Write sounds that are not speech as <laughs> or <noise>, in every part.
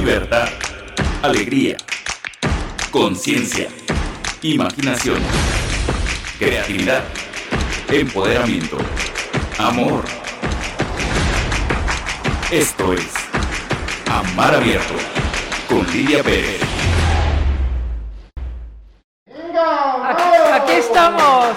libertad, alegría, conciencia, imaginación, creatividad, empoderamiento, amor. Esto es Amar Abierto con Lidia Pérez. Aquí, estamos.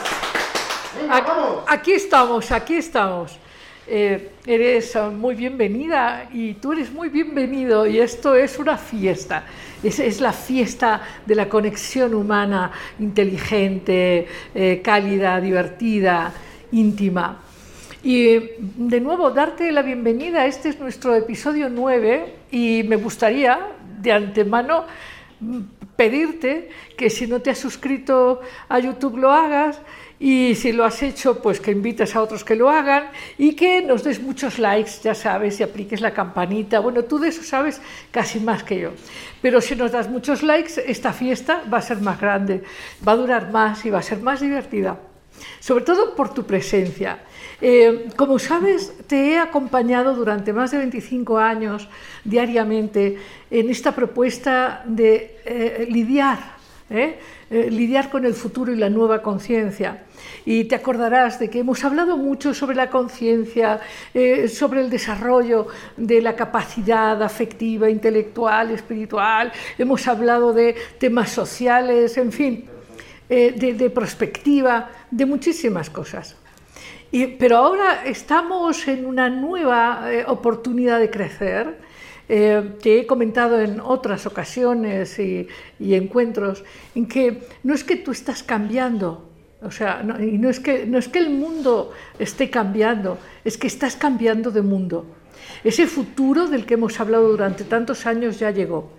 Aquí, estamos, aquí estamos. Eh, eres muy bienvenida y tú eres muy bienvenido y esto es una fiesta. Es, es la fiesta de la conexión humana, inteligente, eh, cálida, divertida, íntima. Y de nuevo, darte la bienvenida. Este es nuestro episodio 9 y me gustaría de antemano pedirte que si no te has suscrito a YouTube lo hagas y si lo has hecho, pues que invites a otros que lo hagan y que nos des muchos likes, ya sabes, y apliques la campanita. Bueno, tú de eso sabes casi más que yo. Pero si nos das muchos likes, esta fiesta va a ser más grande, va a durar más y va a ser más divertida. Sobre todo por tu presencia. Eh, como sabes, te he acompañado durante más de 25 años diariamente en esta propuesta de eh, lidiar, ¿eh? lidiar con el futuro y la nueva conciencia. Y te acordarás de que hemos hablado mucho sobre la conciencia, sobre el desarrollo de la capacidad afectiva, intelectual, espiritual, hemos hablado de temas sociales, en fin, de, de perspectiva, de muchísimas cosas pero ahora estamos en una nueva eh, oportunidad de crecer. Eh, te he comentado en otras ocasiones y, encuentros en que no es que tú estás cambiando, o sea, y no es, que, no es que el mundo esté cambiando, es que estás cambiando de mundo. Ese futuro del que hemos hablado durante tantos años ya llegó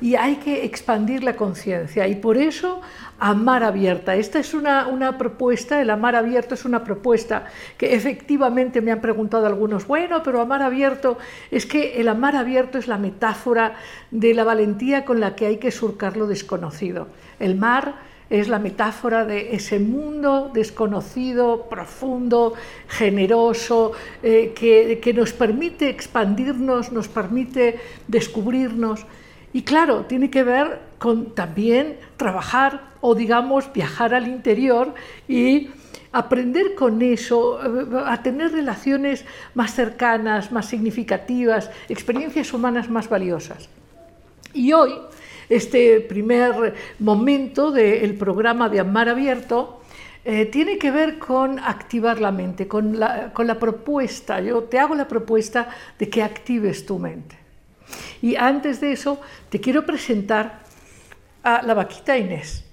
y hay que expandir la conciencia y por eso amar abierta. Esta es una, una, propuesta, el amar abierto es una propuesta que efectivamente me han preguntado algunos, bueno, pero amar abierto es que el amar abierto es la metáfora de la valentía con la que hay que surcar lo desconocido. El mar es la metáfora de ese mundo desconocido, profundo, generoso, eh, que, que nos permite expandirnos, nos permite descubrirnos. Y claro, tiene que ver con también trabajar o digamos viajar al interior y aprender con eso, a tener relaciones más cercanas, más significativas, experiencias humanas más valiosas. Y hoy, este primer momento del programa de Amar Abierto, eh, tiene que ver con activar la mente, con la, con la propuesta. Yo te hago la propuesta de que actives tu mente. Y antes de eso, te quiero presentar a la vaquita Inés.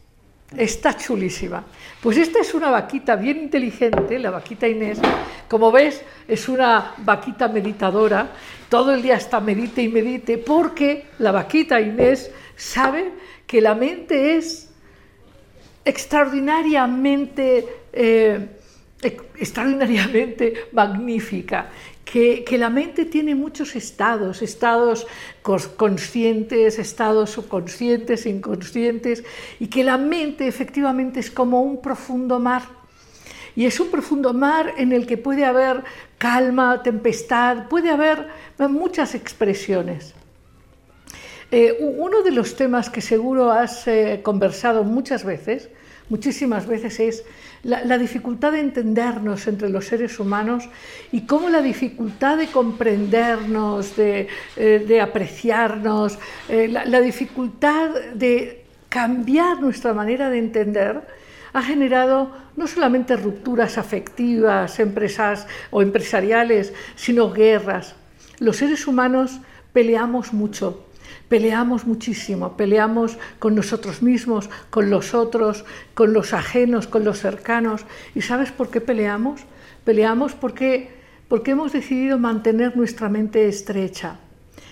Está chulísima. Pues esta es una vaquita bien inteligente, la vaquita Inés. Como ves, es una vaquita meditadora. Todo el día está medite y medite porque la vaquita Inés sabe que la mente es extraordinariamente, eh, extraordinariamente <laughs> magnífica que, la mente tiene muchos estados, estados conscientes, estados subconscientes, inconscientes, y que la mente efectivamente es como un profundo mar. Y es un profundo mar en el que puede haber calma, tempestad, puede haber muchas expresiones. Eh, uno de los temas que seguro has eh, conversado muchas veces, muchísimas veces, es la, dificultad de entendernos entre los seres humanos y cómo la dificultad de comprendernos, de, eh, apreciarnos, eh, la, dificultad de cambiar nuestra manera de entender ha generado no solamente rupturas afectivas, empresas o empresariales, sino guerras. Los seres humanos peleamos mucho, Peleamos muchísimo, peleamos con nosotros mismos, con los otros, con los ajenos, con los cercanos. ¿Y sabes por qué peleamos? Peleamos porque, porque hemos decidido mantener nuestra mente estrecha.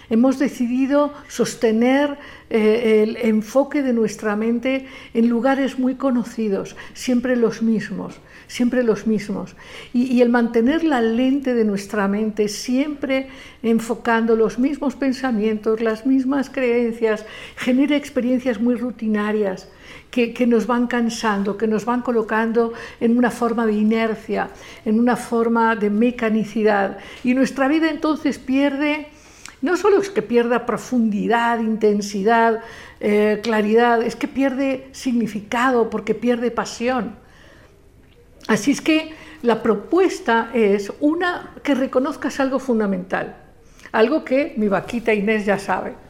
Hemos decidido sostener eh, el enfoque de nuestra mente en lugares muy conocidos, siempre los mismos siempre los mismos. Y, el mantener la lente de nuestra mente siempre enfocando los mismos pensamientos, las mismas creencias, genera experiencias muy rutinarias. Que, que, nos van cansando, que nos van colocando en una forma de inercia, en una forma de mecanicidad. Y nuestra vida entonces pierde no solo es que pierda profundidad, intensidad, eh, claridad, es que pierde significado porque pierde pasión. Así es que la propuesta es una que reconozcas algo fundamental, algo que mi vaquita Inés ya sabe.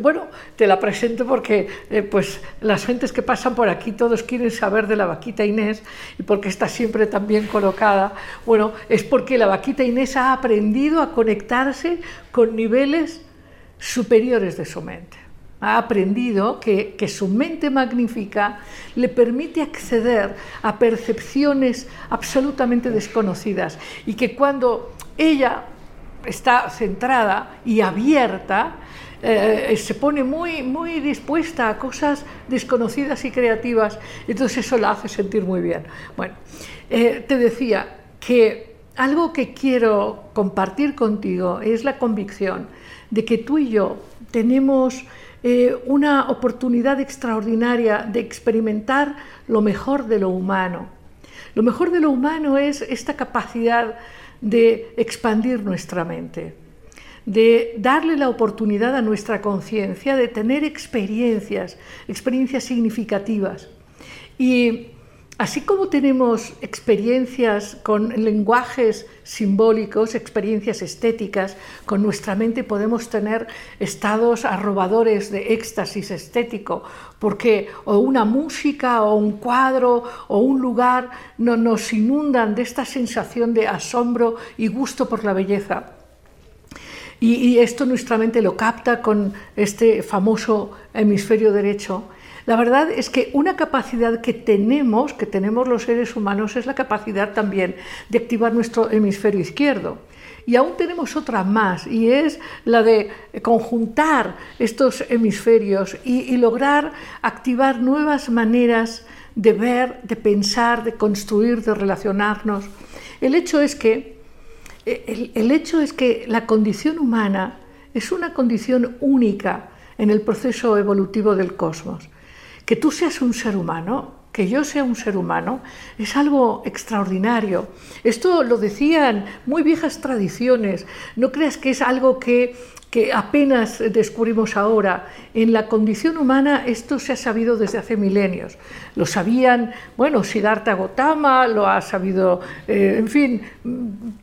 Bueno, te la presento porque eh, pues las gentes que pasan por aquí todos quieren saber de la vaquita Inés y porque está siempre tan bien colocada. Bueno, es porque la vaquita Inés ha aprendido a conectarse con niveles superiores de su mente ha aprendido que, su mente magnífica le permite acceder a percepciones absolutamente desconocidas y que cuando ella está centrada y abierta, eh, se pone muy, muy dispuesta a cosas desconocidas y creativas, entonces eso la hace sentir muy bien. Bueno, eh, te decía que algo que quiero compartir contigo es la convicción de que tú y yo tenemos eh, una oportunidad extraordinaria de experimentar lo mejor de lo humano. Lo mejor de lo humano es esta capacidad de expandir nuestra mente, de darle la oportunidad a nuestra conciencia de tener experiencias, experiencias significativas. Y Así como tenemos experiencias con lenguajes simbólicos, experiencias estéticas, con nuestra mente podemos tener estados arrobadores de éxtasis estético, porque o una música o un cuadro o un lugar no, nos inundan de esta sensación de asombro y gusto por la belleza. Y, esto nuestra mente lo capta con este famoso hemisferio derecho la verdad es que una capacidad que tenemos, que tenemos los seres humanos, es la capacidad también de activar nuestro hemisferio izquierdo. Y aún tenemos otra más, y es la de conjuntar estos hemisferios y, lograr activar nuevas maneras de ver, de pensar, de construir, de relacionarnos. El hecho es que, el hecho es que la condición humana es una condición única en el proceso evolutivo del cosmos que tú seas un ser humano, que yo sea un ser humano, es algo extraordinario. Esto lo decían muy viejas tradiciones. No creas que es algo que, que apenas descubrimos ahora. En la condición humana esto se ha sabido desde hace milenios. Lo sabían, bueno, Siddhartha Gautama, lo ha sabido, eh, en fin,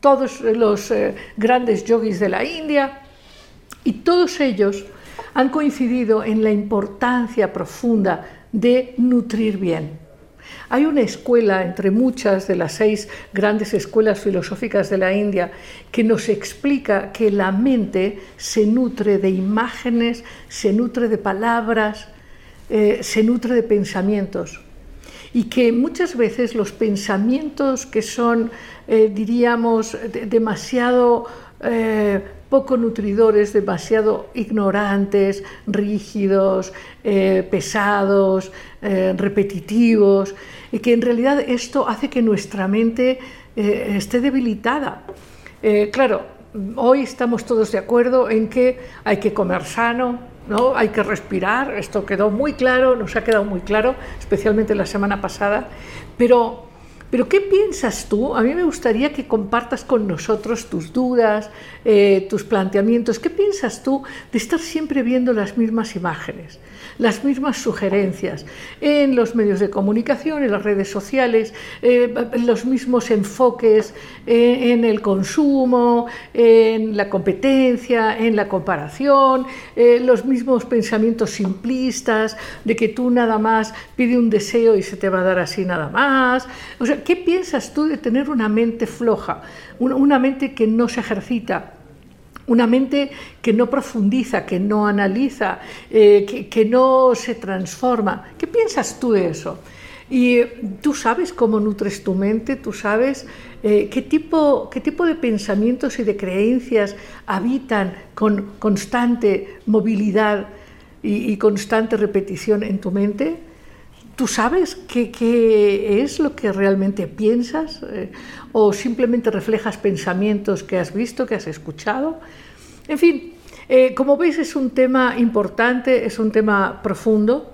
todos los eh, grandes yogis de la India. Y todos ellos han coincidido en la importancia profunda de nutrir bien. Hay una escuela entre muchas de las seis grandes escuelas filosóficas de la India que nos explica que la mente se nutre de imágenes, se nutre de palabras, eh, se nutre de pensamientos. Y que muchas veces los pensamientos que son, eh, diríamos, demasiado eh, poco nutridores, demasiado ignorantes, rígidos, pesados, repetitivos, que en realidad esto hace que nuestra mente eh, esté debilitada. claro, hoy estamos todos de acuerdo en que hay que comer sano, ¿no? hay que respirar, esto quedó muy claro, nos ha quedado muy claro, especialmente la semana pasada, pero pero ¿qué piensas tú? A mí me gustaría que compartas con nosotros tus dudas, eh, tus planteamientos. ¿Qué piensas tú de estar siempre viendo las mismas imágenes? Las mismas sugerencias en los medios de comunicación, en las redes sociales, eh, los mismos enfoques eh, en el consumo, en la competencia, en la comparación, eh, los mismos pensamientos simplistas de que tú nada más pide un deseo y se te va a dar así nada más. O sea, ¿qué piensas tú de tener una mente floja, una mente que no se ejercita? Una mente que no profundiza, que no analiza, eh, que, no se transforma. ¿Qué piensas tú de eso? Y tú sabes cómo nutres tu mente, tú sabes eh, qué, tipo, qué tipo de pensamientos y de creencias habitan con constante movilidad y, constante repetición en tu mente. ¿Tú sabes qué, es lo que realmente piensas? Eh, ¿O simplemente reflejas pensamientos que has visto, que has escuchado? En fin, eh, como veis es un tema importante, es un tema profundo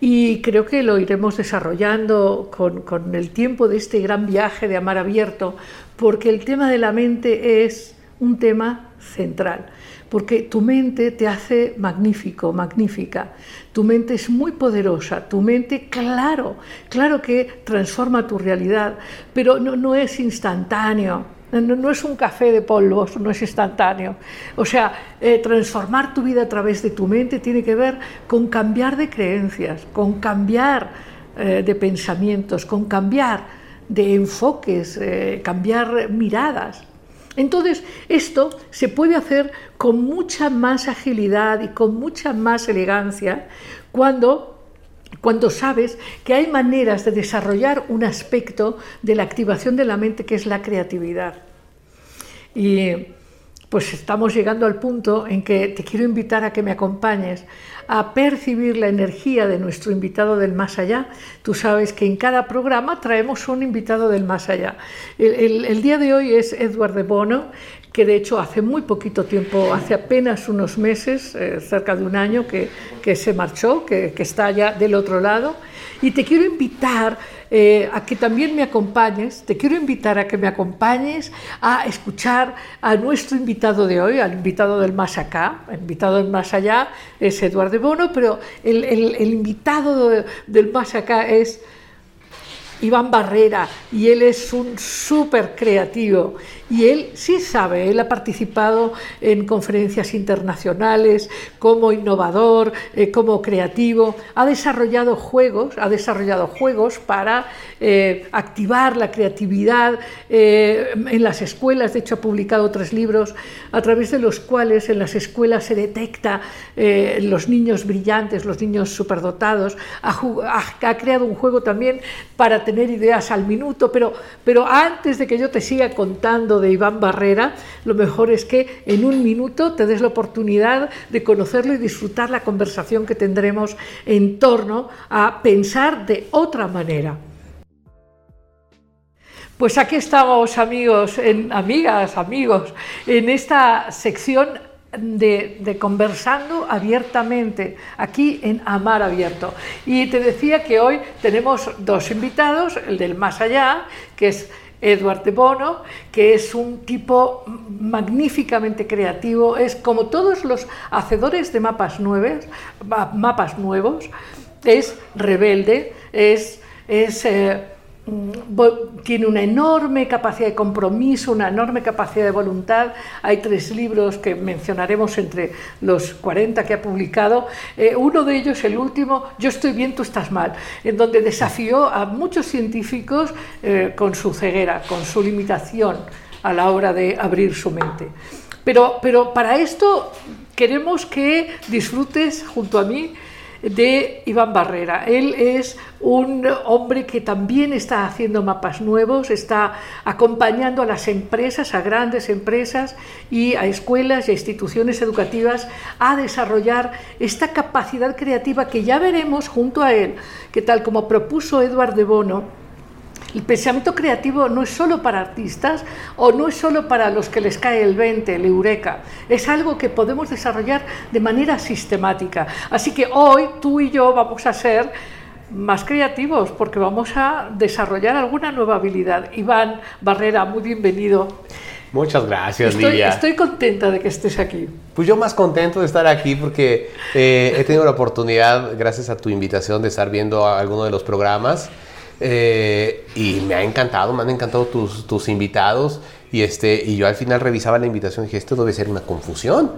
y creo que lo iremos desarrollando con, con el tiempo de este gran viaje de amar abierto, porque el tema de la mente es un tema central, porque tu mente te hace magnífico, magnífica. Tu mente es muy poderosa, tu mente, claro, claro que transforma tu realidad, pero no, es instantáneo. No, es un café de polvos, no es instantáneo. O sea, eh, transformar tu vida a través de tu mente tiene que ver con cambiar de creencias, con cambiar eh, de pensamientos, con cambiar de enfoques, eh, cambiar miradas. Entonces, esto se puede hacer con mucha más agilidad y con mucha más elegancia cuando cuando sabes que hay maneras de desarrollar un aspecto de la activación de la mente que es la creatividad. Pues estamos llegando al punto en que te quiero invitar a que me acompañes a percibir la energía de nuestro invitado del más allá. Tú sabes que en cada programa traemos un invitado del más allá. El, día de hoy es Edward de Bono, que de hecho hace muy poquito tiempo, hace apenas unos meses, eh, cerca de un año, que, se marchó, que, que está ya del otro lado. Y te quiero invitar eh, a que también me acompañes, te quiero invitar a que me acompañes a escuchar a nuestro invitado de hoy, al invitado del más acá. El invitado del más allá es Eduardo Bono, pero el, el invitado del más acá es Iván Barrera, y él es un súper creativo. Y él sí sabe, él ha participado en conferencias internacionales como innovador, eh, como creativo, ha desarrollado juegos, ha desarrollado juegos para eh, activar la creatividad eh, en las escuelas. De hecho, ha publicado tres libros a través de los cuales en las escuelas se detecta los niños brillantes, los niños superdotados. Ha, ha creado un juego también para tener ideas al minuto, pero, pero antes de que yo te siga contando de Iván Barrera, lo mejor es que en un minuto te des la oportunidad de conocerlo y disfrutar la conversación que tendremos en torno a pensar de otra manera. Pues aquí estamos amigos, en, amigas, amigos, en esta sección de, conversando abiertamente aquí en Amar Abierto. Y te decía que hoy tenemos dos invitados, el del más allá, que es Edward de Bono, que es un tipo magníficamente creativo, es como todos los hacedores de mapas, nuevos, es rebelde, es... es eh, tiene una enorme capacidad de compromiso, una enorme capacidad de voluntad. Hay tres libros que mencionaremos entre los 40 que ha publicado. Eh, uno de ellos, el último, Yo estoy bien, tú estás mal, en donde desafió a muchos científicos eh, con su ceguera, con su limitación a la hora de abrir su mente. Pero, pero para esto queremos que disfrutes junto a mí de Iván Barrera. Él es un hombre que también está haciendo mapas nuevos, está acompañando a las empresas, a grandes empresas y a escuelas y a instituciones educativas a desarrollar esta capacidad creativa que ya veremos junto a él, que tal como propuso Eduard de Bono, el pensamiento creativo no es solo para artistas o no es solo para los que les cae el 20, el eureka. Es algo que podemos desarrollar de manera sistemática. Así que hoy tú y yo vamos a ser más creativos porque vamos a desarrollar alguna nueva habilidad. Iván Barrera, muy bienvenido. Muchas gracias, estoy, Estoy contenta de que estés aquí. Pues yo más contento de estar aquí porque eh, he tenido la oportunidad, gracias a tu invitación, de estar viendo algunos de los programas. Eh, y me ha encantado, me han encantado tus, tus, invitados. Y, este, y yo al final revisaba la invitación y dije, esto debe ser una confusión.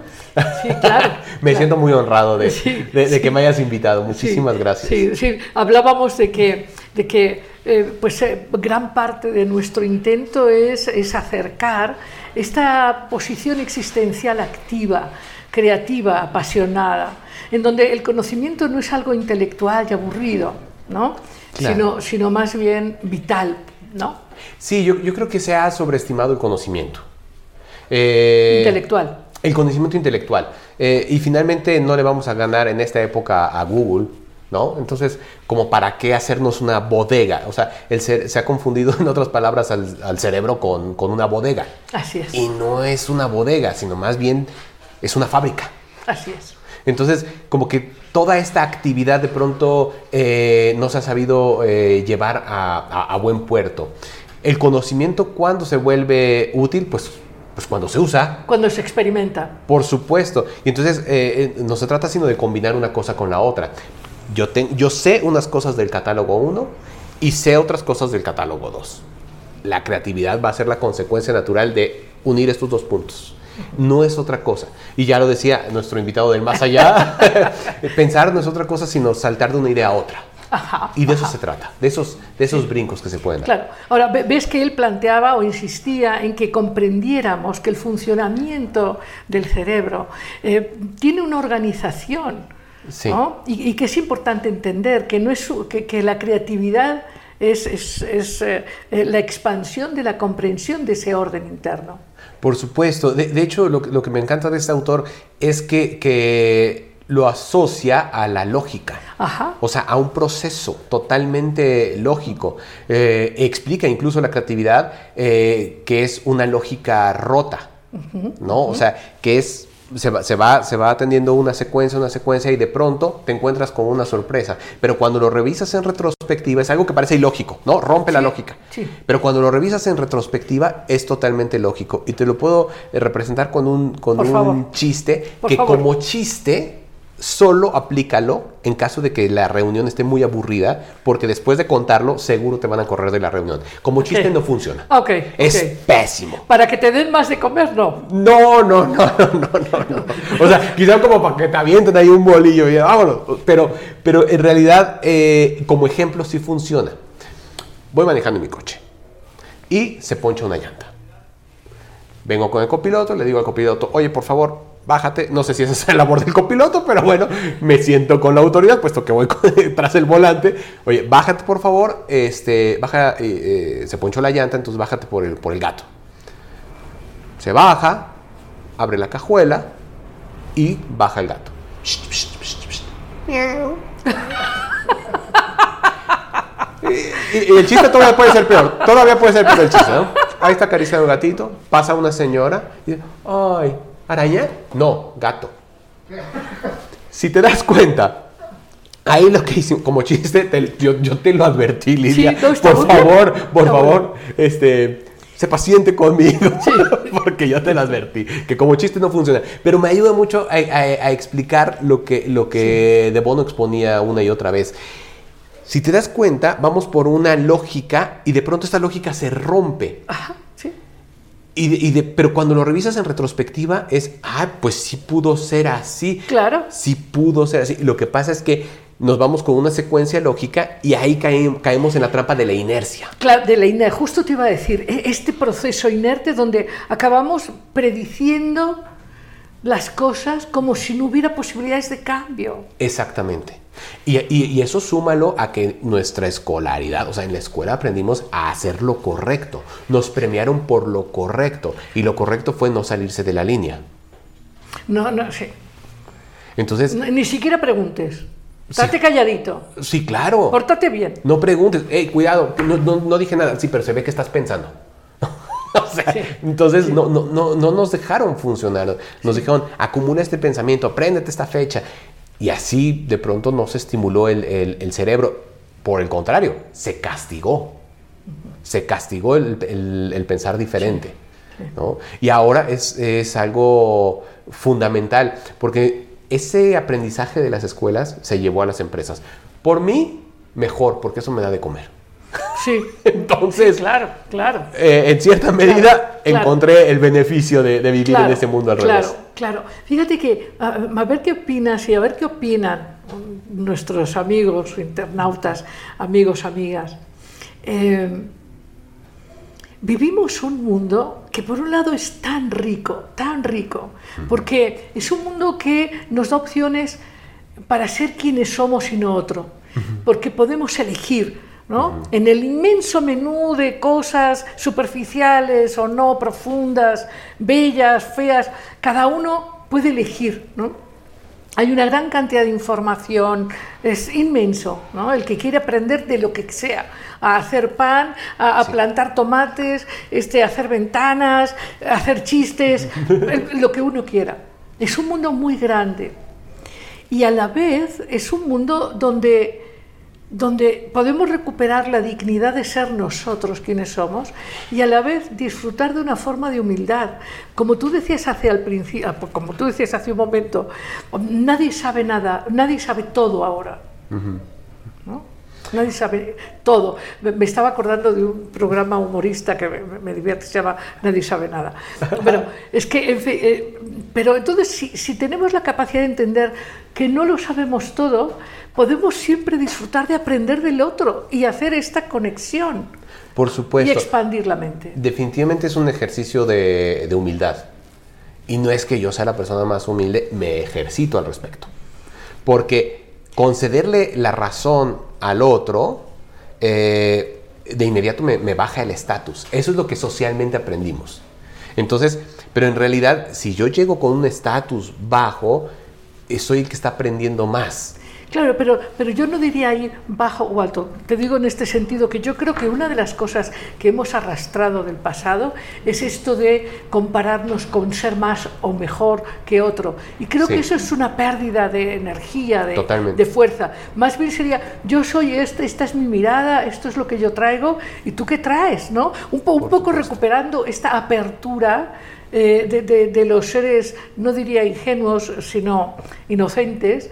Sí, claro. <laughs> me siento muy honrado de, de, que me hayas invitado. Muchísimas gracias. Sí, sí, hablábamos de que, de que eh, pues, eh, gran parte de nuestro intento es, es acercar esta posición existencial activa, creativa, apasionada, en donde el conocimiento no es algo intelectual y aburrido, ¿no? Sino, sino más bien vital, ¿no? Sí, yo, yo creo que se ha sobreestimado el conocimiento. Eh, intelectual. El conocimiento intelectual. Eh, y finalmente no le vamos a ganar en esta época a Google, ¿no? Entonces, como para qué hacernos una bodega. O sea, el se ha confundido, <laughs> en otras palabras, al, al cerebro con, con, una bodega. Así es. Y no es una bodega, sino más bien es una fábrica. Así es. Entonces, como que toda esta actividad de pronto eh, no se ha sabido eh, llevar a, buen puerto. El conocimiento, cuando se vuelve útil? Pues Pues cuando se usa. Cuando se experimenta. Por supuesto. Y entonces eh, no se trata sino de combinar una cosa con la otra. Yo, yo sé unas cosas del catálogo 1 y sé otras cosas del catálogo 2. La creatividad va a ser la consecuencia natural de unir estos dos puntos. No es otra cosa. Y ya lo decía nuestro invitado del más allá, <laughs> pensar no es otra cosa sino saltar de una idea a otra. y de eso se trata, de esos, de esos brincos que se pueden dar. Claro. Ahora, ves que él planteaba o insistía en que comprendiéramos que el funcionamiento del cerebro eh, tiene una organización. Y, que es importante entender que, no es, que, que la creatividad es, es, es eh, la expansión de la comprensión de ese orden interno. Por supuesto. De, hecho, lo, lo, que me encanta de este autor es que, que lo asocia a la lógica. Ajá. O sea, a un proceso totalmente lógico. Eh, explica incluso la creatividad eh, que es una lógica rota. ¿No? O sea, que es se va, se va, se va atendiendo una secuencia, una secuencia y de pronto te encuentras con una sorpresa. Pero cuando lo revisas en retrospectiva es algo que parece ilógico, ¿no? Rompe la lógica. Pero cuando lo revisas en retrospectiva es totalmente lógico. Y te lo puedo eh, representar con un, con un chiste que como chiste solo aplícalo en caso de que la reunión esté muy aburrida, porque después de contarlo, seguro te van a correr de la reunión. Como chiste no funciona. Ok. Es pésimo. Para que te den más de comer, no. No, no, <laughs> no, no, no, no. O sea, quizá como para que te avienten ahí un bolillo y vámonos. Pero, pero en realidad, eh, como ejemplo, sí funciona. Voy manejando mi coche y se poncha una llanta. Vengo con el copiloto, le digo al copiloto, oye, por favor, bájate. No sé si esa es la labor del copiloto, pero bueno, me siento con la autoridad, puesto que voy <laughs> tras el volante. Oye, bájate por favor, este, baja, eh, eh, se ponchó la llanta, entonces bájate por el, por el gato. Se baja, abre la cajuela y baja el gato. y, y, el chiste todavía puede ser peor, todavía puede ser peor el chiste, ¿no? Ahí está acariciando el gatito, pasa una señora y dice, ay, ¿Araña? No, gato. Si te das cuenta, ahí lo que hice, como chiste, yo, te lo advertí, Lidia. por favor, por favor, este, sé paciente conmigo, <laughs> porque yo te lo advertí, que como chiste no funciona. Pero me ayuda mucho a, explicar lo que, lo que De Bono exponía una y otra vez. Si te das cuenta, vamos por una lógica y de pronto esta lógica se rompe. Ajá, sí. Y pero cuando lo revisas en retrospectiva es, ah, pues sí pudo ser así. Claro. Sí pudo ser así. Lo que pasa es que nos vamos con una secuencia lógica y ahí caemos en la trampa de la inercia. Claro, de la inercia. Justo te iba a decir, e, este proceso inerte donde acabamos prediciendo las cosas como si no hubiera posibilidades de cambio. Exactamente. Y, eso súmalo a que nuestra escolaridad, o sea, en la escuela aprendimos a hacer lo correcto. Nos premiaron por lo correcto. Y lo correcto fue no salirse de la línea. No, no, sí. Entonces. ni siquiera preguntes. Estate calladito. Sí, claro. Pórtate bien. No preguntes. Hey, cuidado, no, dije nada. Sí, pero se ve que estás pensando. <laughs> o sea, entonces No, no, no, no nos dejaron funcionar. Nos dijeron, acumula este pensamiento, apréndete esta fecha. Y así de pronto no se estimuló el, cerebro. Por el contrario, se castigó. Se castigó el, pensar diferente. Y ahora es, algo fundamental, porque ese aprendizaje de las escuelas se llevó a las empresas. Por mí, mejor, porque eso me da de comer. Sí. <laughs> Entonces, claro, claro. Eh, en cierta medida encontré el beneficio de, vivir en ese mundo al claro, revés. Claro, Fíjate que, a, ver qué opinas y a ver qué opinan nuestros amigos, internautas, amigos, amigas. Eh, vivimos un mundo que por un lado es tan rico, tan rico, porque es un mundo que nos da opciones para ser quienes somos y no otro, porque podemos elegir en el inmenso menú de cosas superficiales o no profundas, bellas, feas, cada uno puede elegir, Hay una gran cantidad de información, es inmenso, El que quiere aprender de lo que sea, a hacer pan, a, plantar tomates, este, a hacer ventanas, a hacer chistes, <laughs> lo que uno quiera. Es un mundo muy grande y a la vez es un mundo donde donde podemos recuperar la dignidad de ser nosotros quienes somos y a la vez disfrutar de una forma de humildad. Como tú decías hace al principio, como tú decías hace un momento, nadie sabe nada, nadie sabe todo ahora. Nadie sabe todo. Me, estaba acordando de un programa humorista que me, divierte, se llama Nadie sabe nada. Pero <laughs> es que, en fin, eh, pero entonces si, si tenemos la capacidad de entender que no lo sabemos todo, podemos siempre disfrutar de aprender del otro y hacer esta conexión. Por supuesto. Y expandir la mente. Definitivamente es un ejercicio de, de humildad. Y no es que yo sea la persona más humilde, me ejercito al respecto. Porque concederle la razón al otro, eh, de inmediato me, baja el estatus. Eso es lo que socialmente aprendimos. Entonces, pero en realidad, si yo llego con un estatus bajo, soy el que está aprendiendo más. Claro, pero, pero yo no diría ahí bajo o alto. Te digo en este sentido que yo creo que una de las cosas que hemos arrastrado del pasado es esto de compararnos con ser más o mejor que otro. Y creo que eso es una pérdida de energía, de, de, fuerza. Más bien sería, yo soy este, esta es mi mirada, esto es lo que yo traigo, y tú qué traes, ¿no? Un, un poco recuperando esta apertura. Eh, de, de, de los seres, no diría ingenuos, sino inocentes,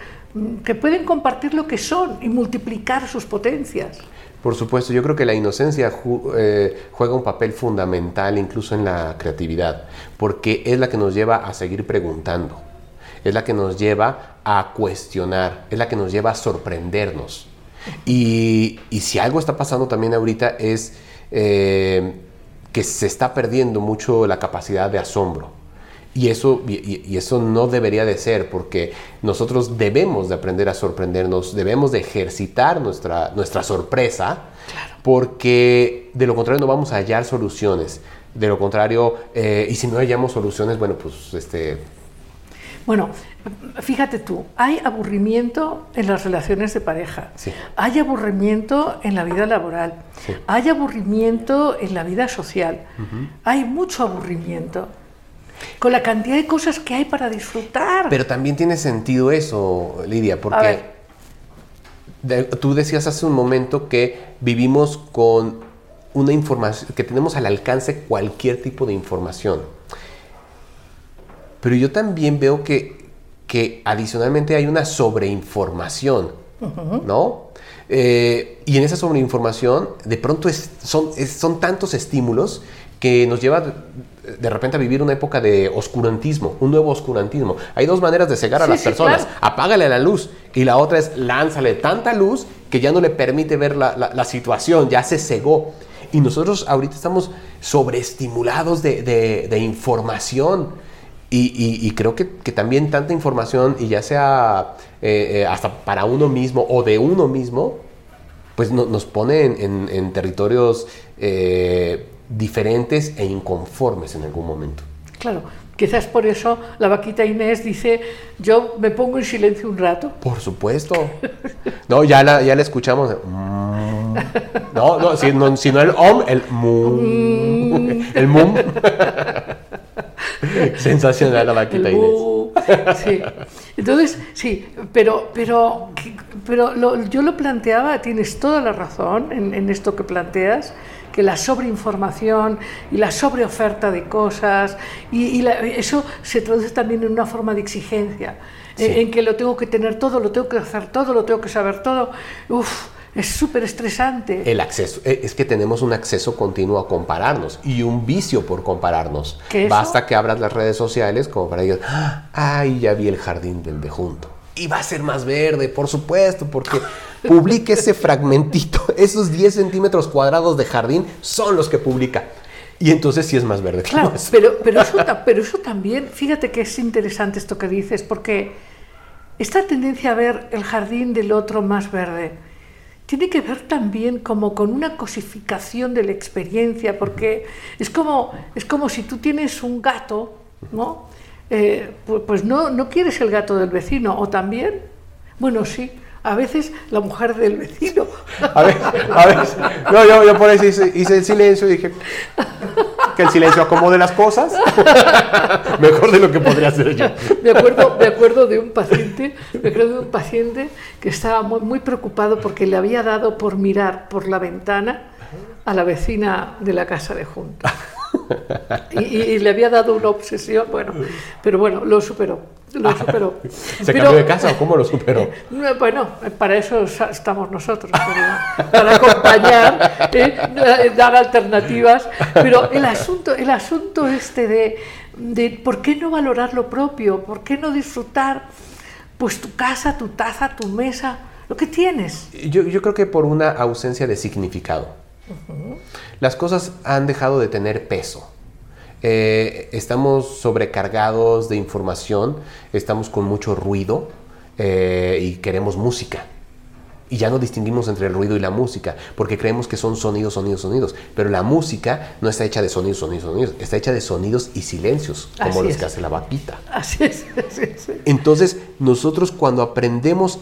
que pueden compartir lo que son y multiplicar sus potencias. Por supuesto, yo creo que la inocencia eh, juega un papel fundamental incluso en la creatividad, porque es la que nos lleva a seguir preguntando, es la que nos lleva a cuestionar, es la que nos lleva a sorprendernos. Y, si algo está pasando también ahorita es eh, que se está perdiendo mucho la capacidad de asombro. Y eso, y, eso no debería de ser, porque nosotros debemos de aprender a sorprendernos, debemos de ejercitar nuestra, nuestra sorpresa, porque de lo contrario no vamos a hallar soluciones. De lo contrario, eh, y si no hallamos soluciones, bueno, pues este... Bueno, fíjate tú, hay aburrimiento en las relaciones de pareja, hay aburrimiento en la vida laboral, hay aburrimiento en la vida social, hay mucho aburrimiento con la cantidad de cosas que hay para disfrutar. Pero también tiene sentido eso, Lidia, porque tú decías hace un momento que vivimos con una información, que tenemos al alcance cualquier tipo de información. Pero yo también veo que, que adicionalmente hay una sobreinformación, ¿no? Eh, y en esa sobreinformación, de pronto son, son tantos estímulos que nos lleva de repente a vivir una época de oscurantismo, un nuevo oscurantismo. Hay dos maneras de cegar a las personas. Apágale la luz y la otra es lánzale tanta luz que ya no le permite ver la, situación, ya se cegó. Y nosotros ahorita estamos sobreestimulados de, de, información. Y, creo que, también tanta información, y ya sea eh, eh, hasta para uno mismo o de uno mismo, pues nos pone en, territorios eh, diferentes e inconformes en algún momento. Claro, quizás por eso la vaquita Inés dice, yo me pongo en silencio un rato. Por supuesto. No, ya la, ya la escuchamos. Mm. No, no, si no, el om, el mum. El mum. Sensacional la vaquita Inés. Sí. Entonces, sí, pero, pero, pero yo lo planteaba, tienes toda la razón en, en esto que planteas que la sobreinformación y la sobreoferta de cosas, y, eso se traduce también en una forma de exigencia, en, que lo tengo que tener todo, lo tengo que hacer todo, lo tengo que saber todo. Uf, es súper estresante. El acceso, eh, es que tenemos un acceso continuo a compararnos y un vicio por compararnos. Basta que abras las redes sociales como para decir, ay, ya vi el jardín del de junto. Y va a ser más verde, por supuesto, porque publique ese fragmentito, <laughs> esos 10 centímetros cuadrados de jardín son los que publica. Y entonces sí es más verde. Claro, <laughs> pero, pero, eso, pero eso también, fíjate que es interesante esto que dices, porque esta tendencia a ver el jardín del otro más verde tiene que ver también como con una cosificación de la experiencia, porque es como, es como si tú tienes un gato, ¿no? Eh, pues no, no quieres el gato del vecino, o también, bueno, sí, a veces la mujer del vecino. A ver, a ver. No, yo, yo por eso hice, hice, el silencio y dije. que el silencio acomode las cosas. <laughs> Mejor de lo que podría hacer yo. Me acuerdo, me acuerdo de un paciente, me acuerdo de un paciente que estaba muy, muy preocupado porque le había dado por mirar por la ventana a la vecina de la casa de junto. Y, y le había dado una obsesión, bueno, pero bueno, lo superó. Lo superó. <laughs> ¿Se Pero- cambió de casa o cómo lo superó? no, Bueno, para eso estamos nosotros, para, para acompañar, ¿eh? dar alternativas. Pero el asunto, el asunto este de, de por qué no valorar lo propio, por qué no disfrutar pues tu casa, tu taza, tu mesa, lo que tienes. Yo, yo creo que por una ausencia de significado. Las cosas han dejado de tener peso. Eh, estamos sobrecargados de información, estamos con mucho ruido eh, y queremos música. Y ya no distinguimos entre el ruido y la música, porque creemos que son sonidos, sonidos, sonidos. Pero la música no está hecha de sonidos, sonidos, sonidos. Está hecha de sonidos y silencios, como Así los es. que hace la vaquita. Así es, <laughs> así es. Entonces, nosotros cuando aprendemos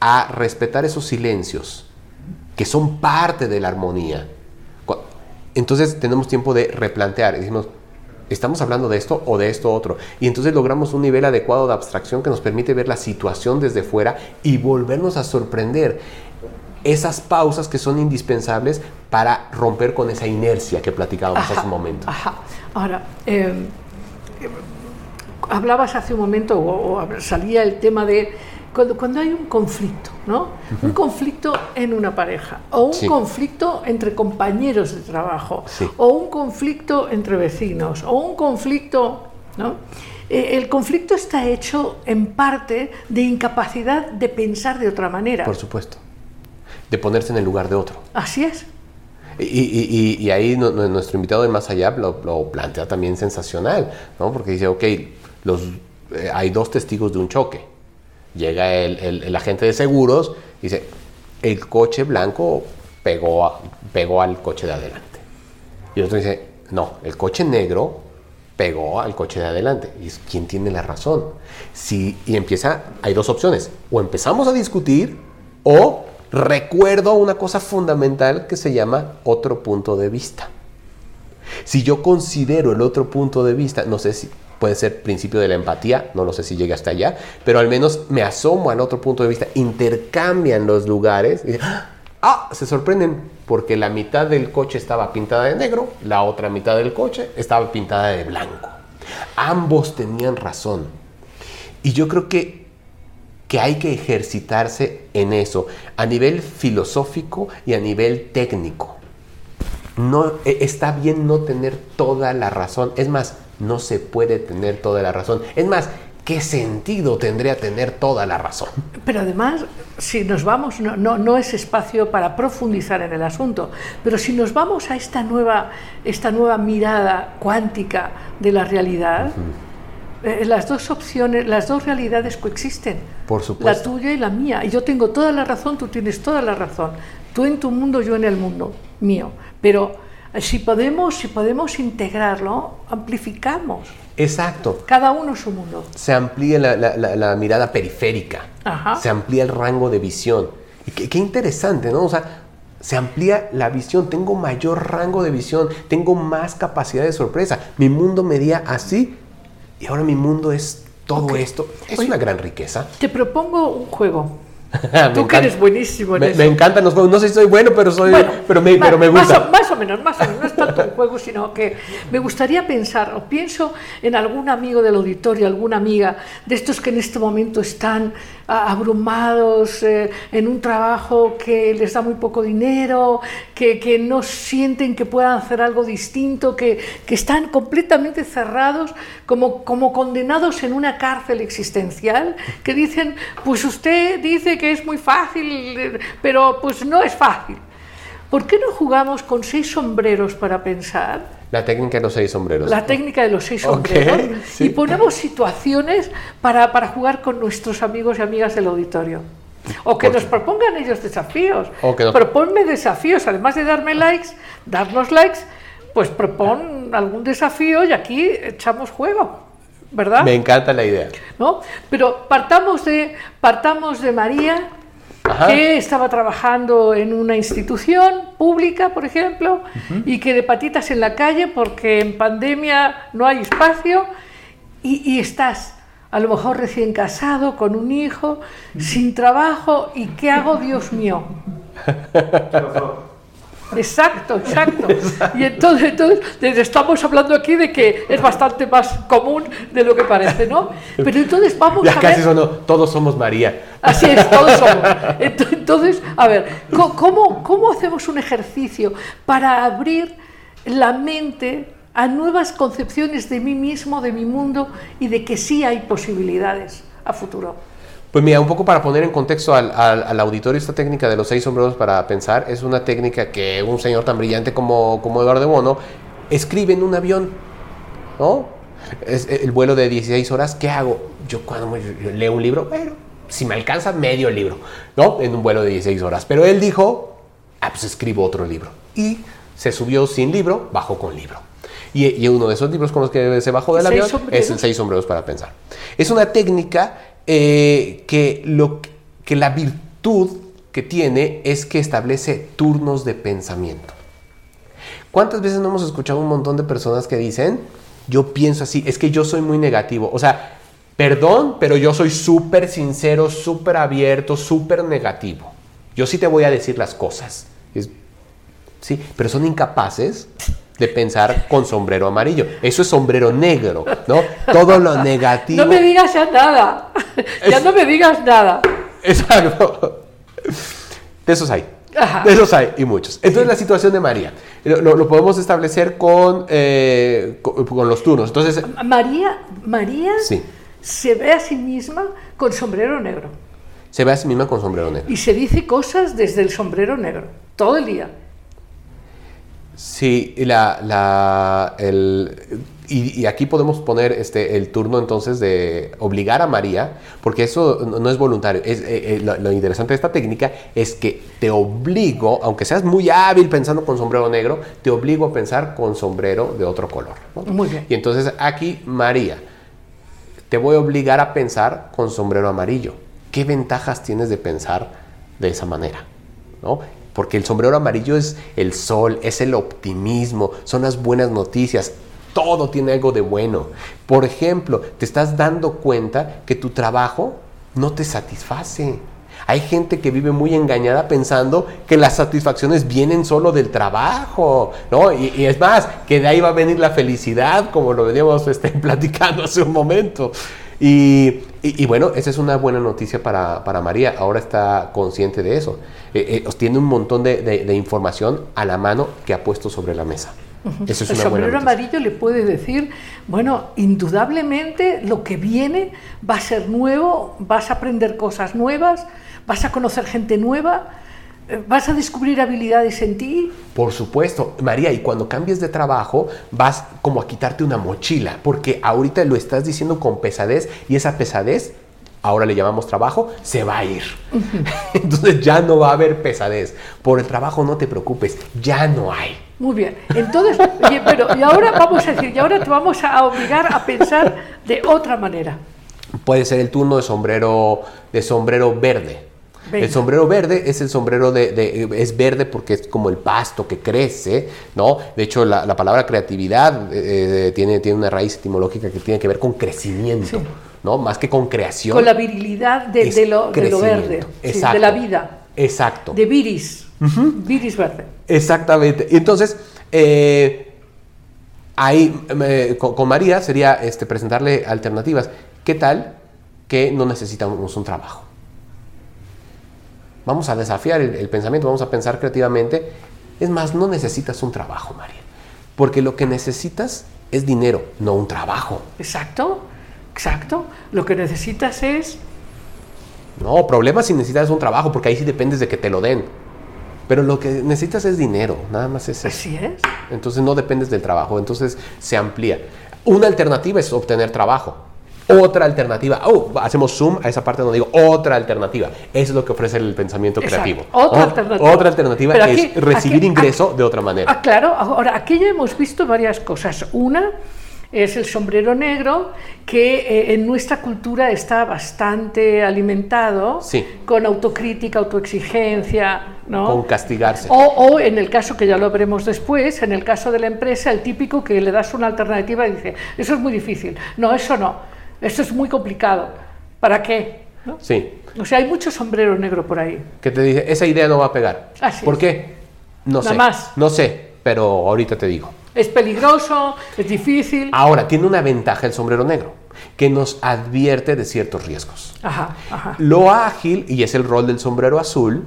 a respetar esos silencios, que son parte de la armonía, entonces tenemos tiempo de replantear y decimos, ¿estamos hablando de esto o de esto otro? Y entonces logramos un nivel adecuado de abstracción que nos permite ver la situación desde fuera y volvernos a sorprender. Esas pausas que son indispensables para romper con esa inercia que platicábamos hace un momento. Ajá. Ahora, eh, hablabas hace un momento, o, o salía el tema de cuando, cuando hay un conflicto, ¿no? Un conflicto en una pareja, o un Sí. conflicto entre compañeros de trabajo, Sí. o un conflicto entre vecinos, o un conflicto, ¿no? Eh, el conflicto está hecho en parte de incapacidad de pensar de otra manera. Por supuesto. De ponerse en el lugar de otro. Así es. Y, y- y- y ahí no- no- nuestro invitado de Más Allá lo, lo plantea también sensacional, ¿no? Porque dice, ok, los, eh, hay dos testigos de un choque. Llega el, el- agente de seguros y dice, el coche blanco pegó, pegó al coche de adelante. Y el otro dice, no, el coche negro pegó al coche de adelante. Y quién tiene la razón. Si, y empieza, hay dos opciones. O empezamos a discutir o recuerdo una cosa fundamental que se llama otro punto de vista. Si yo considero el otro punto de vista, no sé si puede ser principio de la empatía, no lo sé si llega hasta allá, pero al menos me asomo al otro punto de vista, intercambian los lugares y ah, se sorprenden porque la mitad del coche estaba pintada de negro, la otra mitad del coche estaba pintada de blanco. Ambos tenían razón. Y yo creo que que hay que ejercitarse en eso a nivel filosófico y a nivel técnico. No, e- está bien no tener toda la razón. Es más, no se puede tener toda la razón. Es más, ¿qué sentido tendría tener toda la razón? Pero además, si nos vamos, no, no, no es espacio para profundizar en el asunto, pero si nos vamos a esta nueva, esta nueva mirada cuántica de la realidad, eh, las dos opciones, las dos realidades coexisten. Por La supuesto. tuya y la mía. Y yo tengo toda la razón, tú tienes toda la razón. Tú en tu mundo, yo en el mundo mío. Pero si podemos, si podemos integrarlo, amplificamos. Exacto. Cada uno su mundo. Se amplía la, la- la- la mirada periférica. Ajá. Se amplía el rango de visión. Y qué, qué interesante, ¿no? O sea, se amplía la visión. Tengo mayor rango de visión. Tengo más capacidad de sorpresa. Mi mundo medía así y ahora mi mundo es todo esto. Es Oye. una gran riqueza. Te propongo un juego. <laughs> Tú que eres buenísimo en Me, eso. me encantan los juegos. No sé si soy bueno, pero soy, Bueno, pero me, pero me más gusta. o- Más o, menos, más o menos. No es tanto sino que me gustaría pensar, o pienso en algún amigo del auditorio, alguna amiga de estos que en este momento están abrumados eh, en un trabajo que les da muy poco dinero, que, que no sienten que puedan hacer algo distinto, que, que están completamente cerrados, como, como condenados en una cárcel existencial, que dicen, pues usted dice que es muy fácil, pero pues no es fácil. ¿Por qué no jugamos con seis sombreros para pensar? La técnica de los seis sombreros. La técnica de los seis sombreros. sí. Y ponemos situaciones para, para jugar con nuestros amigos y amigas del auditorio. O que nos propongan ellos desafíos. O que nos- Proponme desafíos. Además de darme likes, darnos likes, pues propon algún desafío y aquí echamos juego. ¿Verdad? Me encanta la idea. ¿no? Pero partamos de, partamos de María Ajá. que estaba trabajando en una institución pública, por ejemplo, y que de patitas en la calle porque en pandemia no hay espacio y, y estás a lo mejor recién casado, con un hijo, sin trabajo, ¿y qué hago, Dios mío? Exacto, exacto. <laughs> Y entonces, entonces estamos hablando aquí de que es bastante más común de lo que parece, ¿no? Pero entonces vamos Ya a casi ver... sonó, todos somos María. Así es, todos somos. <laughs> Ent- Entonces, a ver, ¿cómo, ¿cómo hacemos un ejercicio para abrir la mente a nuevas concepciones de mí mismo, de mi mundo y de que sí hay posibilidades a futuro? Pues mira, un poco para poner en contexto al, al- al auditorio esta técnica de los seis sombreros para pensar, es una técnica que un señor tan brillante como, como Eduardo Bono escribe en un avión, ¿no? Es el vuelo de 16 horas, ¿qué hago? Yo cuando me- yo leo un libro, bueno, si me alcanza medio libro, ¿no? En un vuelo de 16 horas. Pero él dijo, ah, pues escribo otro libro. Y se subió sin libro, bajó con libro. Y, y uno de esos libros con los que se bajó del ¿Seis avión sombreros? es el seis sombreros para pensar. Es una técnica eh, que, lo, que la virtud que tiene es que establece turnos de pensamiento. ¿Cuántas veces no hemos escuchado un montón de personas que dicen, yo pienso así, es que yo soy muy negativo? O sea, perdón, pero yo soy súper sincero, súper abierto, súper negativo. Yo sí te voy a decir las cosas. Sí, pero son incapaces de pensar con sombrero amarillo. Eso es sombrero negro, ¿no? Todo lo negativo. <laughs> No me digas ya nada. Ya no me digas nada. Exacto. De esos hay. Ajá. De esos hay y muchos. Entonces la situación de María lo, lo- lo podemos establecer con, eh, con, con los turnos. Entonces, María, María Sí. se ve a sí misma con sombrero negro se ve a sí misma con sombrero negro. y se dice cosas desde el sombrero negro, todo el día. Sí, y la, la, el, y, y aquí podemos poner este, el turno entonces de obligar a María, porque eso no no es voluntario. Es, eh, eh, lo, lo interesante de esta técnica es que te obligo, aunque seas muy hábil pensando con sombrero negro, te obligo a pensar con sombrero de otro color. ¿no? Muy bien. Y entonces aquí, María, te voy a obligar a pensar con sombrero amarillo. ¿Qué ventajas tienes de pensar de esa manera? ¿No? Porque el sombrero amarillo es el sol, es el optimismo, son las buenas noticias. Todo tiene algo de bueno. Por ejemplo, te estás dando cuenta que tu trabajo no te satisface. Hay gente que vive muy engañada pensando que las satisfacciones vienen solo del trabajo, ¿no? Y, y es más, que de ahí va a venir la felicidad, como lo veníamos este, <laughs> platicando hace un momento. Y, y- y bueno, esa es una buena noticia para, para María. Ahora está consciente de eso. Eh, eh, tiene un montón de, de- de información a la mano que ha puesto sobre la mesa. Eso es el una buena sombrero noticia. amarillo le puede decir, bueno, indudablemente lo que viene va a ser nuevo, vas a aprender cosas nuevas, vas a conocer gente nueva, vas a descubrir habilidades en ti. Por supuesto, María, y cuando cambies de trabajo vas como a quitarte una mochila, porque ahorita lo estás diciendo con pesadez y esa pesadez, ahora le llamamos trabajo, se va a ir. <laughs> Entonces ya no va a haber pesadez. Por el trabajo no te preocupes, ya no hay. Muy bien. Entonces, oye, pero y ahora vamos a decir, y ahora te vamos a obligar a pensar de otra manera. Puede ser el turno de sombrero, de sombrero verde. Venga. El sombrero verde es el sombrero de, de- es verde porque es como el pasto que crece, ¿no? De hecho, la, la palabra creatividad eh, tiene, tiene una raíz etimológica que tiene que ver con crecimiento, Sí. ¿no? Más que con creación. Con la virilidad de, de lo, de lo crecimiento. verde, sí, de la vida, Exacto. de viris, viris verde. Exactamente. Y entonces, eh, ahí eh, con, con María sería este, presentarle alternativas. ¿Qué tal que no necesitamos un trabajo? Vamos a desafiar el, el pensamiento, vamos a pensar creativamente. Es más, no necesitas un trabajo, María. Porque lo que necesitas es dinero, no un trabajo. Exacto, exacto. Lo que necesitas es No, problema si necesitas un trabajo, porque ahí sí dependes de que te lo den. Pero lo que necesitas es dinero, nada más es eso. Así es. Entonces no dependes del trabajo, entonces se amplía. Una alternativa es obtener trabajo. Otra alternativa, oh, hacemos zoom a esa parte donde digo otra alternativa. Eso es lo que ofrece el pensamiento Exacto. creativo. Otra O- alternativa. Otra alternativa Pero es aquí- recibir aquí- ingreso de otra manera. Ah, claro, ahora aquí ya hemos visto varias cosas. Una, es el sombrero negro, que eh, en nuestra cultura está bastante alimentado Sí. con autocrítica, autoexigencia, ¿no? Con castigarse. O, o en el caso que ya lo veremos después, en el caso de la empresa, el típico que le das una alternativa y dice, eso es muy difícil, no, eso no, eso es muy complicado, ¿para qué? ¿No? Sí. O sea, hay mucho sombrero negro por ahí. Que te dice, esa idea no va a pegar. Así ¿Por es. qué? No Nada sé. más. No sé, pero ahorita te digo. Es peligroso, es difícil. Ahora, tiene una ventaja el sombrero negro, que nos advierte de ciertos riesgos. Ajá, ajá. Lo ágil, y es el rol del sombrero azul,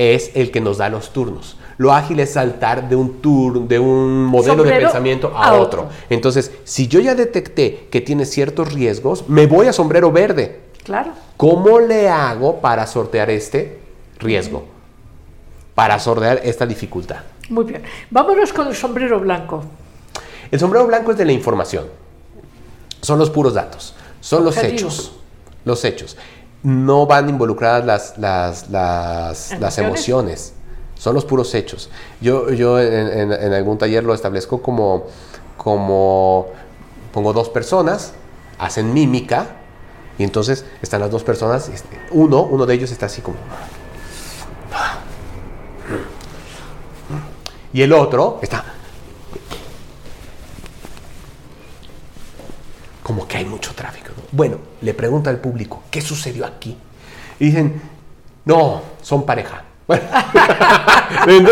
es el que nos da los turnos. Lo ágil es saltar de un tour, de un modelo de pensamiento a, a otro. otro. Entonces, si yo ya detecté que tiene ciertos riesgos, me voy a sombrero verde. Claro. ¿Cómo le hago para sortear este riesgo? Para sortear esta dificultad. Muy bien. Vámonos con el sombrero blanco. El sombrero blanco es de la información. Son los puros datos. Son los hechos. Los hechos. No van involucradas las, las, las, las ¿Emociones? Son los puros hechos. Yo, yo en, en- en algún taller lo establezco como, como pongo dos personas, hacen mímica, y entonces están las dos personas. este, Uno, uno de ellos está así como. Y el otro está como que hay mucho tráfico. ¿No? Bueno, le pregunta al público, ¿qué sucedió aquí? Y dicen, no, son pareja. <laughs> Bueno,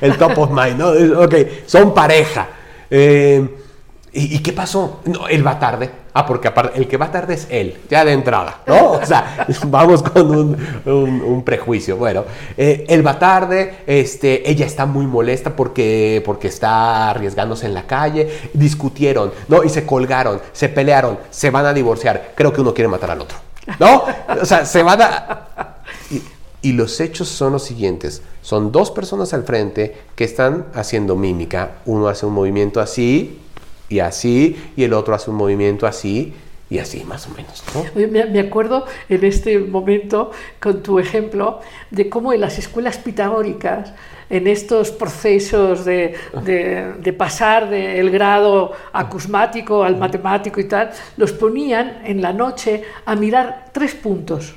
el top of mind, ¿no? Ok, son pareja. Eh, ¿y, y qué pasó? No, él va tarde. Ah, porque aparte, el que va tarde es él, ya de entrada, ¿no? <laughs> O sea, <laughs> vamos con un, un- un prejuicio. Bueno, eh, él va tarde, este, ella está muy molesta porque, porque está arriesgándose en la calle, discutieron, ¿no? Y se colgaron, se pelearon, se van a divorciar. Creo que uno quiere matar al otro, ¿no? O sea, se van a... Y, y los hechos son los siguientes. Son dos personas al frente que están haciendo mímica. Uno hace un movimiento así y así, y el otro hace un movimiento así y así, más o menos. Me, acuerdo en este momento, con tu ejemplo, de cómo en las escuelas pitagóricas, en estos procesos de, de- de pasar del grado acusmático al matemático y tal, los ponían en la noche a mirar tres puntos.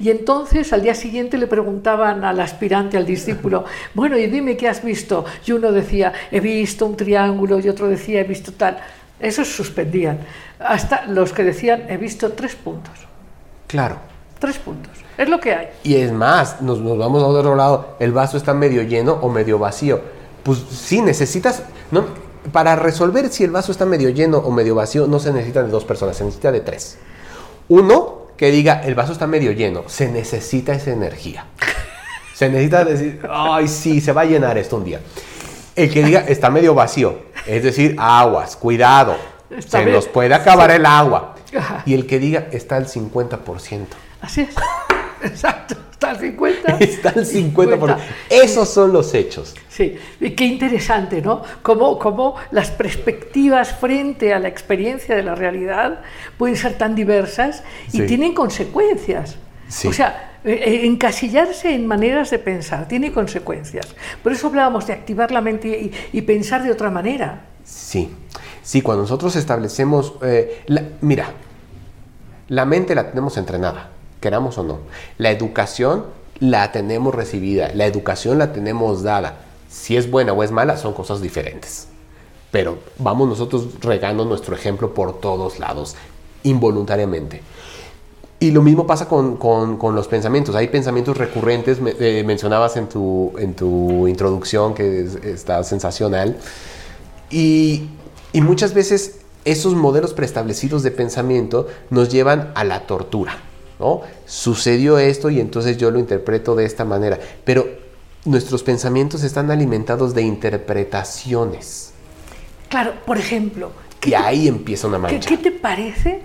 Y entonces al día siguiente le preguntaban al aspirante, al discípulo, <laughs> bueno, y dime qué has visto. Y uno decía, he visto un triángulo, y otro decía, he visto tal. Esos suspendían. Hasta los que decían, he visto tres puntos. Claro. Tres puntos. Es lo que hay. Y es más, nos, nos vamos a otro lado. El vaso está medio lleno o medio vacío. Pues sí, necesitas. ¿no? Para resolver si el vaso está medio lleno o medio vacío, no se necesita de dos personas, se necesita de tres. Uno que diga el vaso está medio lleno, se necesita esa energía. <laughs> Se necesita decir, ay, sí, se va a llenar esto un día. El que diga está medio vacío, es decir, aguas, cuidado, Está se bien. nos puede acabar el agua. Ajá. Y el que diga está al 50%. Así es. Exacto. Está al 50. <laughs> Está al 50%. Esos son los hechos. Sí, y qué interesante, ¿no? Cómo, cómo las perspectivas frente a la experiencia de la realidad pueden ser tan diversas y Sí. tienen consecuencias. Sí. O sea, eh, eh, encasillarse en maneras de pensar tiene consecuencias. Por eso hablábamos de activar la mente y, y pensar de otra manera. Sí, sí, cuando nosotros establecemos, eh, la- mira, la mente la tenemos entrenada, queramos o no. La educación la tenemos recibida, la educación la tenemos dada. Si es buena o es mala, son cosas diferentes. Pero vamos nosotros regando nuestro ejemplo por todos lados, involuntariamente. Y lo mismo pasa con, con- los pensamientos. Hay pensamientos recurrentes, eh, mencionabas en tu, en tu introducción, que es- está sensacional. Y, y muchas veces esos modelos preestablecidos de pensamiento nos llevan a la tortura. ¿No? Sucedió esto y entonces yo lo interpreto de esta manera. Pero nuestros pensamientos están alimentados de interpretaciones. Claro, por ejemplo, ¿qué Y ahí empieza una ¿Qué, mancha. qué te parece?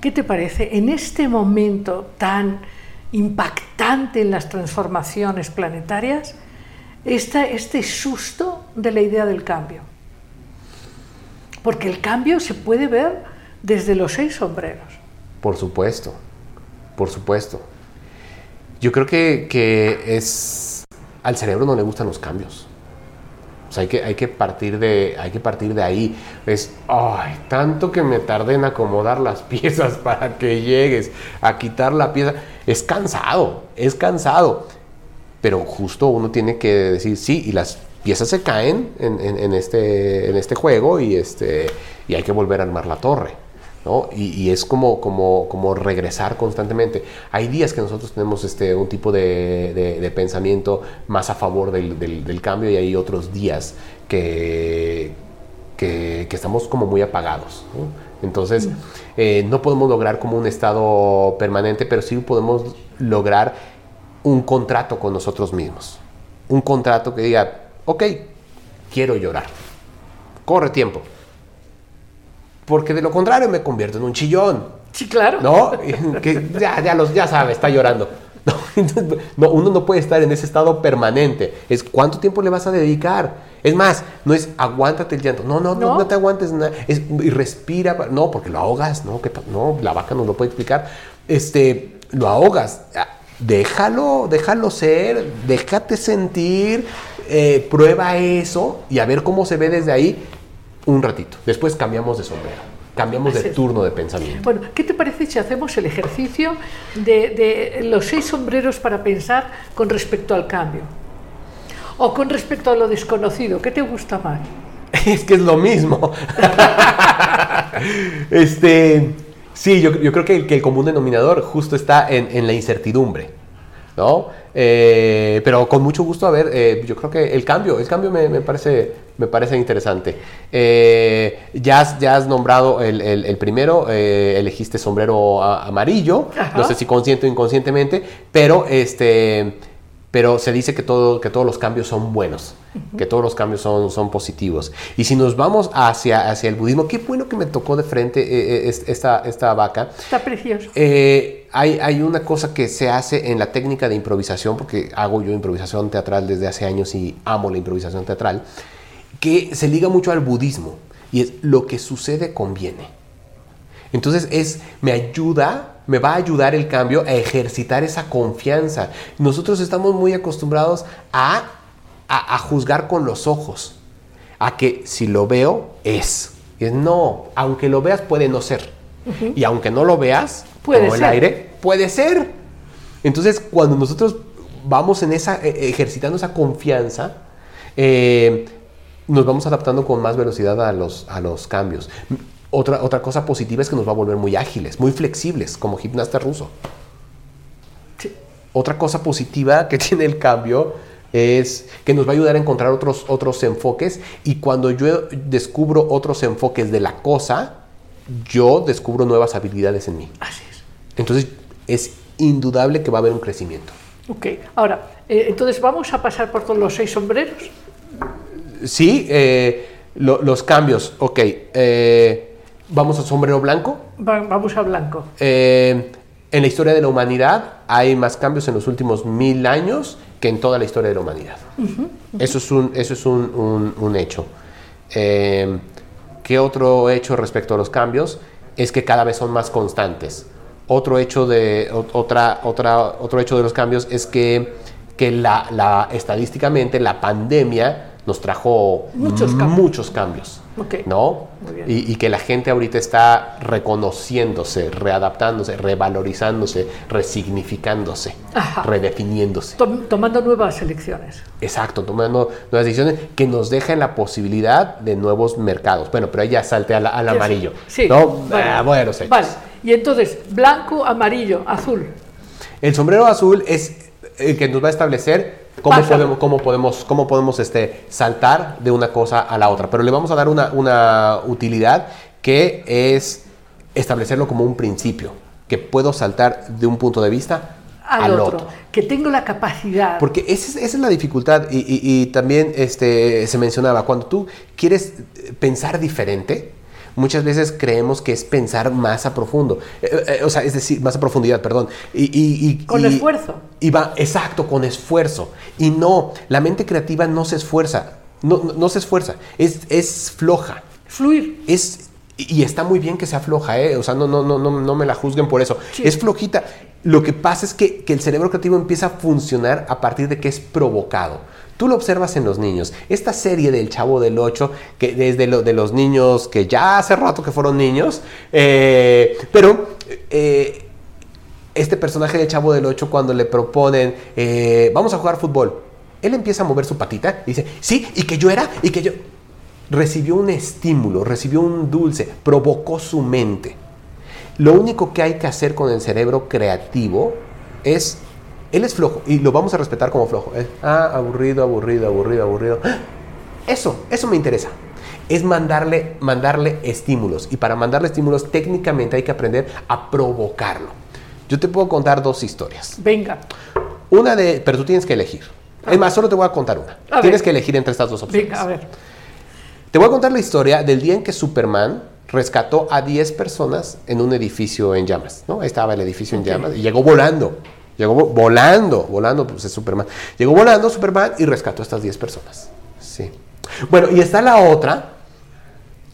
¿Qué te parece en este momento tan impactante en las transformaciones planetarias esta- este susto de la idea del cambio? Porque el cambio se puede ver desde los seis sombreros. Por supuesto, por supuesto. Yo creo que, que es... Al cerebro no le gustan los cambios. O sea, hay que, hay que, partir, de, hay que partir de ahí. Es, ay, tanto que me tardé en acomodar las <laughs> piezas para que llegues a quitar la pieza. Es cansado, es cansado. Pero justo uno tiene que decir, sí, y las piezas se caen en, en, este, en este juego y, este, y hay que volver a armar la torre. ¿No? Y, es como, como, como, regresar constantemente. Hay días que nosotros tenemos este, un tipo de, de, pensamiento más a favor del, del, cambio y hay otros días que, que, que estamos como muy apagados. Entonces, eh, no podemos lograr como un estado permanente, pero sí podemos lograr un contrato con nosotros mismos. Un contrato que diga, ok, quiero llorar. Corre tiempo porque de lo contrario me convierto en un chillón. Sí, claro. ¿No? <laughs> que ya, ya, los, ya sabe, está llorando. <laughs> No, uno no puede estar en ese estado permanente. Es cuánto tiempo le vas a dedicar. Es más, no es aguántate el llanto. No, no, no, no, te aguantes nada. Es, y respira. No, porque lo ahogas. No, que, no, la vaca no lo puede explicar. Este, lo ahogas. Ah, déjalo, déjalo ser. Déjate sentir. Eh, prueba eso y a ver cómo se ve desde ahí un ratito. Después cambiamos de sombrero. Cambiamos de turno de pensamiento. Bueno, ¿qué te parece si hacemos el ejercicio de, los seis sombreros para pensar con respecto al cambio? O con respecto a lo desconocido, ¿qué te gusta más? <laughs> Es que es lo mismo. <laughs> este, sí, yo, creo que el, común denominador justo está en la incertidumbre. ¿No? Eh, pero con mucho gusto, a ver, eh, yo creo que el cambio, el cambio me, parece, me parece interesante. Eh, ya, has, ya has nombrado el, primero, elegiste sombrero amarillo, no sé si consciente o inconscientemente, pero este pero se dice que, todo, que todos los cambios son buenos, que todos los cambios son, son positivos. Y si nos vamos hacia, hacia el budismo, qué bueno que me tocó de frente esta, esta vaca. Está precioso. Hay, hay, una cosa que se hace en la técnica de improvisación, porque hago yo improvisación teatral desde hace años y amo la improvisación teatral, que se liga mucho al budismo, y es lo que sucede conviene. Entonces es, me ayuda me va a ayudar el cambio a ejercitar esa confianza. Nosotros estamos muy acostumbrados a, a, juzgar con los ojos, a que si lo veo es. Y no, aunque lo veas puede no ser. Y aunque no lo veas, puede como el aire, puede ser. Entonces, cuando nosotros vamos en esa, e, ejercitando esa confianza, eh, nos vamos adaptando con más velocidad a los, a los cambios. Otra, otra cosa positiva es que nos va a volver muy ágiles, muy flexibles, como gimnasta ruso. Otra cosa positiva que <laughs> tiene el cambio es que nos va a ayudar a encontrar otros, otros enfoques y cuando yo descubro otros enfoques de la cosa, yo descubro nuevas habilidades en mí. Así. Entonces es indudable que va a haber un crecimiento. Ok, ahora, eh, entonces vamos a pasar por todos los seis sombreros. Sí, eh, los cambios, ok. Eh, Vamos a sombrero blanco. vamos a blanco. Eh, en la historia de la humanidad hay más cambios en los últimos mil años que en toda la historia de la humanidad. Eso es un, eso es un, hecho. Eh, ¿Qué otro hecho respecto a los cambios? Es que cada vez son más constantes. Otro hecho de, otra, otra, otro hecho de los cambios es que, que la, estadísticamente la pandemia nos trajo muchos cambios. ¿No? Y, que la gente ahorita está reconociéndose, readaptándose, revalorizándose, resignificándose, redefiniéndose. tomando nuevas elecciones. Exacto, tomando nuevas decisiones que nos dejan la posibilidad de nuevos mercados. Bueno, pero ya salte al, amarillo. Sí, ¿no? Ah, bueno. Vale, y entonces, blanco, amarillo, azul. El sombrero azul es el que nos va a establecer cómo podemos, cómo podemos, cómo podemos este, saltar de una cosa a la otra. Pero le vamos a dar una, una utilidad que es establecerlo como un principio, que puedo saltar de un punto de vista al, otro, Que tengo la capacidad. Porque esa es, la dificultad y, y, también este, se mencionaba, cuando tú quieres pensar diferente, muchas veces creemos que es pensar más a profundo, eh, eh, o sea, es decir, más a profundidad, perdón. Y, con esfuerzo. Y va, exacto, con esfuerzo. Y no, la mente creativa no se esfuerza, no, no, se esfuerza, es, es floja. Fluir. Es, Y, y está muy bien que sea floja, ¿eh? O sea, no, no, no, no, no me la juzguen por eso. Sí. Es flojita. Lo que pasa es que, que el cerebro creativo empieza a funcionar a partir de que es provocado. Tú lo observas en los niños. Esta serie del Chavo del 8, que desde lo, de los niños que ya hace rato que fueron niños, eh, pero eh, este personaje del Chavo del 8 cuando le proponen, eh, vamos a jugar fútbol, él empieza a mover su patita y dice, sí, y que yo era, y que yo... Recibió un estímulo, recibió un dulce, provocó su mente. Lo único que hay que hacer con el cerebro creativo es, él es flojo y lo vamos a respetar como flojo. Es, ah, aburrido, aburrido, aburrido, aburrido. Eso, eso me interesa. Es mandarle, mandarle estímulos. Y para mandarle estímulos técnicamente hay que aprender a provocarlo. Yo te puedo contar dos historias. Venga. Una de, pero tú tienes que elegir. Es más, solo te voy a contar una. A tienes ver. que elegir entre estas dos opciones. Venga, a ver. Te voy a contar la historia del día en que Superman rescató a 10 personas en un edificio en llamas, ¿no? Estaba el edificio en llamas y llegó volando. Llegó vo- volando, volando, pues es Superman. Llegó volando Superman y rescató a estas 10 personas. Sí. Bueno, y está la otra,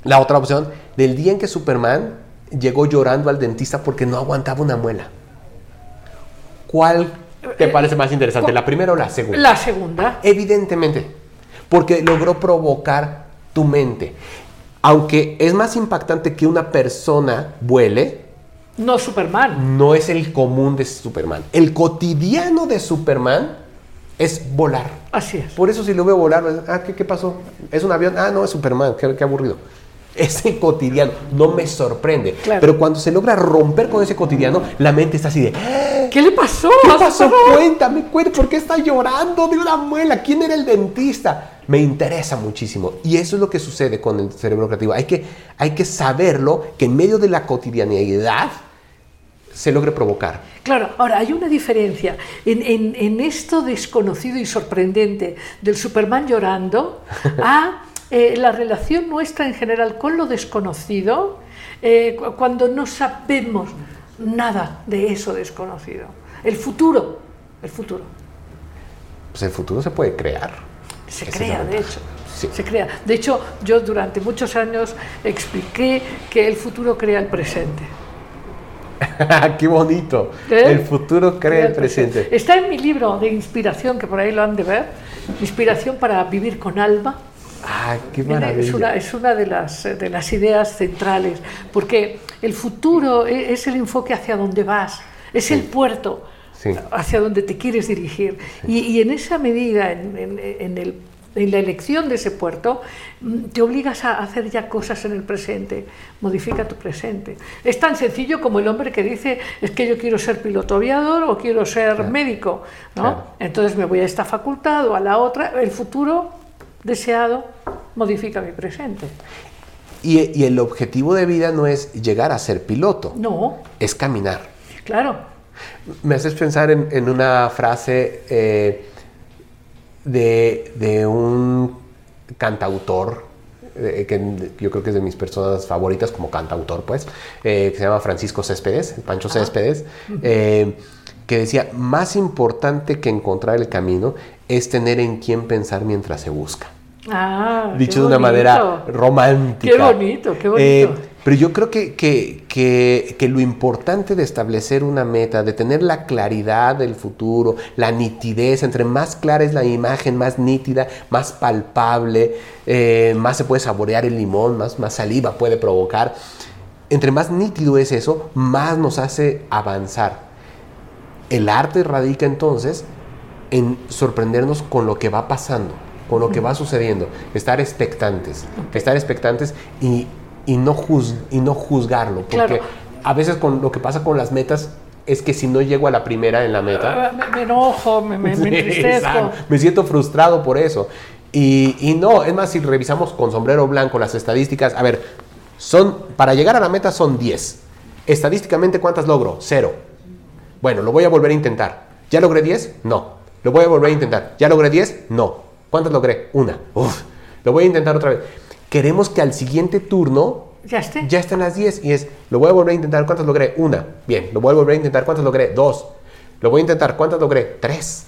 la otra opción del día en que Superman llegó llorando al dentista porque no aguantaba una muela. ¿Cuál te parece más interesante, la primera o la segunda? La segunda. Evidentemente, porque logró provocar tu mente. Aunque es más impactante que una persona vuele, No Superman. no es el común de Superman. El cotidiano de Superman es volar. Así es. Por eso si lo veo volar, ah, ¿qué, qué pasó? ¿Es un avión? Ah, no, es Superman, qué, qué aburrido. <laughs> Ese cotidiano no me sorprende. Claro. Pero cuando se logra romper con ese cotidiano, la mente está así de, "Ah, ¿Qué le pasó? ¿Qué pasó? Cuéntame, cuéntame, ¿por qué está llorando de una muela? ¿Quién era el dentista? Me interesa muchísimo. Y eso es lo que sucede con el cerebro creativo. Hay que, hay que saberlo, que en medio de la cotidianidad se logre provocar. Claro, ahora hay una diferencia en, en- en esto desconocido y sorprendente del Superman llorando a <laughs> eh, la relación nuestra en general con lo desconocido eh, cu- cuando no sabemos nada de eso desconocido. El futuro, el futuro. Pues el futuro se puede crear. Se crea, de hecho. Sí. Se crea. De hecho, yo durante muchos años expliqué que el futuro crea el presente. <laughs> ¡Qué bonito! ¿Eh? El futuro crea el presente. Está en mi libro de inspiración, que por ahí lo han de ver, Inspiración para vivir con alma. ¡Ah, qué maravilla! Es una, es una de, las, de las ideas centrales, porque el futuro e- es el enfoque hacia donde vas, es el puerto Sí. hacia donde te quieres dirigir. Y, y en esa medida, en, en- en el- en la elección de ese puerto, mm, te obligas a hacer ya cosas en el presente, modifica tu presente. Es tan sencillo como el hombre que dice, es que yo quiero ser piloto aviador o quiero ser médico, ¿no? Claro. Entonces me voy a esta facultad o a la otra, el futuro deseado modifica mi presente. Y, y el objetivo de vida no es llegar a ser piloto, No, es caminar. claro. Me haces pensar en, en una frase eh, de, de un cantautor, eh, que yo creo que es de mis personas favoritas como cantautor, pues, eh, que se llama Francisco Céspedes, Pancho Céspedes, eh, que decía, más importante que encontrar el camino es tener en quién pensar mientras se busca. Ah, Dicho de una manera romántica. Qué bonito, qué bonito. Pero yo creo que, que- que- que lo importante de establecer una meta, de tener la claridad del futuro, la nitidez, entre más clara es la imagen, más nítida, más palpable, eh, más se puede saborear el limón, más, más saliva puede provocar. Entre más nítido es eso, más nos hace avanzar. El arte radica entonces en sorprendernos con lo que va pasando, con lo que va sucediendo, estar expectantes, estar expectantes y, y no, juz- y no juzgarlo, porque Claro. a veces con lo que pasa con las metas es que si no llego a la primera en la meta, Ah, Me, me enojo, me, me, me <laughs> entristezco. Me siento frustrado por eso. Y, y no, es más, si revisamos con sombrero blanco las estadísticas, a ver, son, para llegar a la meta son 10. Estadísticamente, ¿cuántas logro? Cero. Bueno, lo voy a volver a intentar. ¿Ya logré 10? No. Lo voy a volver a intentar. ¿Ya logré 10? No. ¿Cuántas logré? Una. Uf. Lo voy a intentar otra vez. Queremos que al siguiente turno Ya esté. ya están las 10 y es, lo voy a volver a intentar, ¿cuántas logré? Una. Bien, lo voy a volver a intentar, ¿cuántas logré? Dos. Lo voy a intentar, ¿cuántas logré? Tres.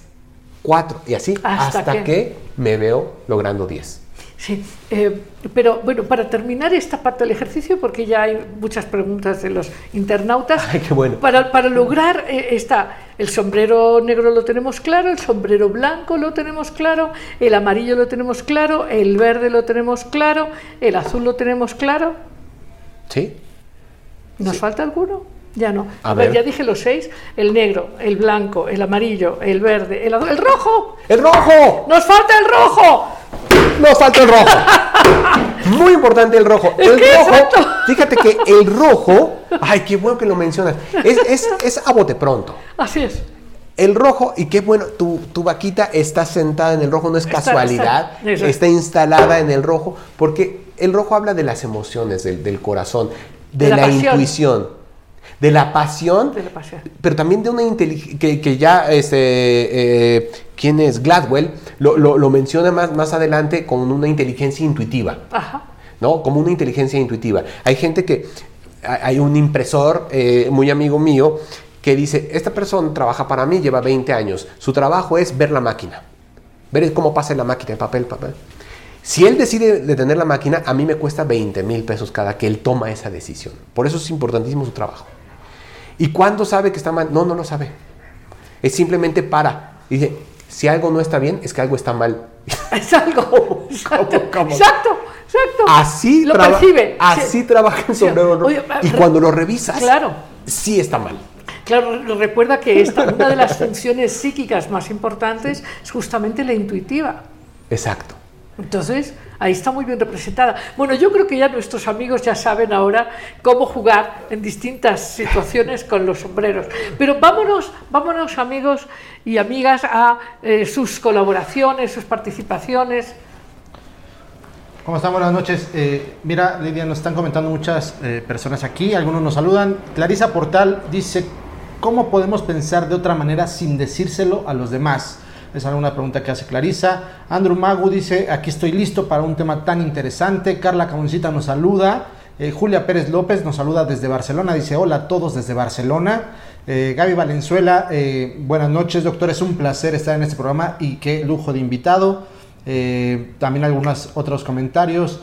Cuatro. Y así Hasta hasta, que- que... me veo logrando 10. Sí, eh, pero bueno, para terminar esta parte del ejercicio, porque ya hay muchas preguntas de los internautas, Ay, qué bueno. para, para lograr eh, esta, el sombrero negro lo tenemos claro, el sombrero blanco lo tenemos claro, el amarillo lo tenemos claro, el verde lo tenemos claro, el azul lo tenemos claro. ¿Sí? ¿Nos falta alguno? Ya no. A ver, ya dije los seis, el negro, el blanco, el amarillo, el verde, el el rojo. ¡El rojo! ¡Nos falta el rojo! Nos falta el rojo. <laughs> Muy importante el rojo. El rojo, exacto. <laughs> fíjate que el rojo, ay, qué bueno que lo mencionas, es, es, es a bote pronto. Así es. El rojo, y qué bueno, tu, tu vaquita está sentada en el rojo, no es casualidad, está- está instalada en el rojo, porque el rojo habla de las emociones, del, del corazón, de, De la intuición, de la pasión, De la pasión. pero también de una inteligencia, que, que ya, este, eh, ¿quién es? Gladwell, lo, lo- lo menciona más, más adelante con una inteligencia intuitiva. Ajá. ¿no? Como una inteligencia intuitiva. Hay gente que, hay hay un impresor eh, muy amigo mío que dice, esta persona trabaja para mí, lleva 20 años, su trabajo es ver la máquina, ver cómo pasa la máquina, el papel, papel. Si él decide detener la máquina, a mí me cuesta 20 mil pesos cada que él toma esa decisión. Por eso es importantísimo su trabajo. ¿Y cuándo sabe que está mal? No, no lo sabe. Es simplemente para. Y dice, si algo no está bien, es que algo está mal. <laughs> Es algo. Exacto. cómo? Exacto. Exacto. Así, lo traba- percibe. así Sí. trabaja el sombrero. Oye, y cuando lo revisas, Claro. sí está mal. Claro, recuerda que esta, una de las funciones psíquicas más importantes es justamente la intuitiva. Exacto. Entonces, ahí está muy bien representada. Bueno, yo creo que ya nuestros amigos ya saben ahora cómo jugar en distintas situaciones con los sombreros. Pero vámonos, vámonos amigos y amigas a eh, sus colaboraciones, sus participaciones. ¿Cómo están? Buenas noches. Eh, mira, Lidia, nos están comentando muchas eh, personas aquí, algunos nos saludan. Clarisa Portal dice, ¿cómo podemos pensar de otra manera sin decírselo a los demás? Es alguna pregunta que hace Clarisa. Andrew Magu dice, aquí estoy listo para un tema tan interesante. Carla Camoncita nos saluda. Eh, Julia Pérez López nos saluda desde Barcelona. Dice, hola a todos desde Barcelona. Eh, Gaby Valenzuela, eh, buenas noches, doctor. Es un placer estar en este programa y qué lujo de invitado. También algunos otros comentarios.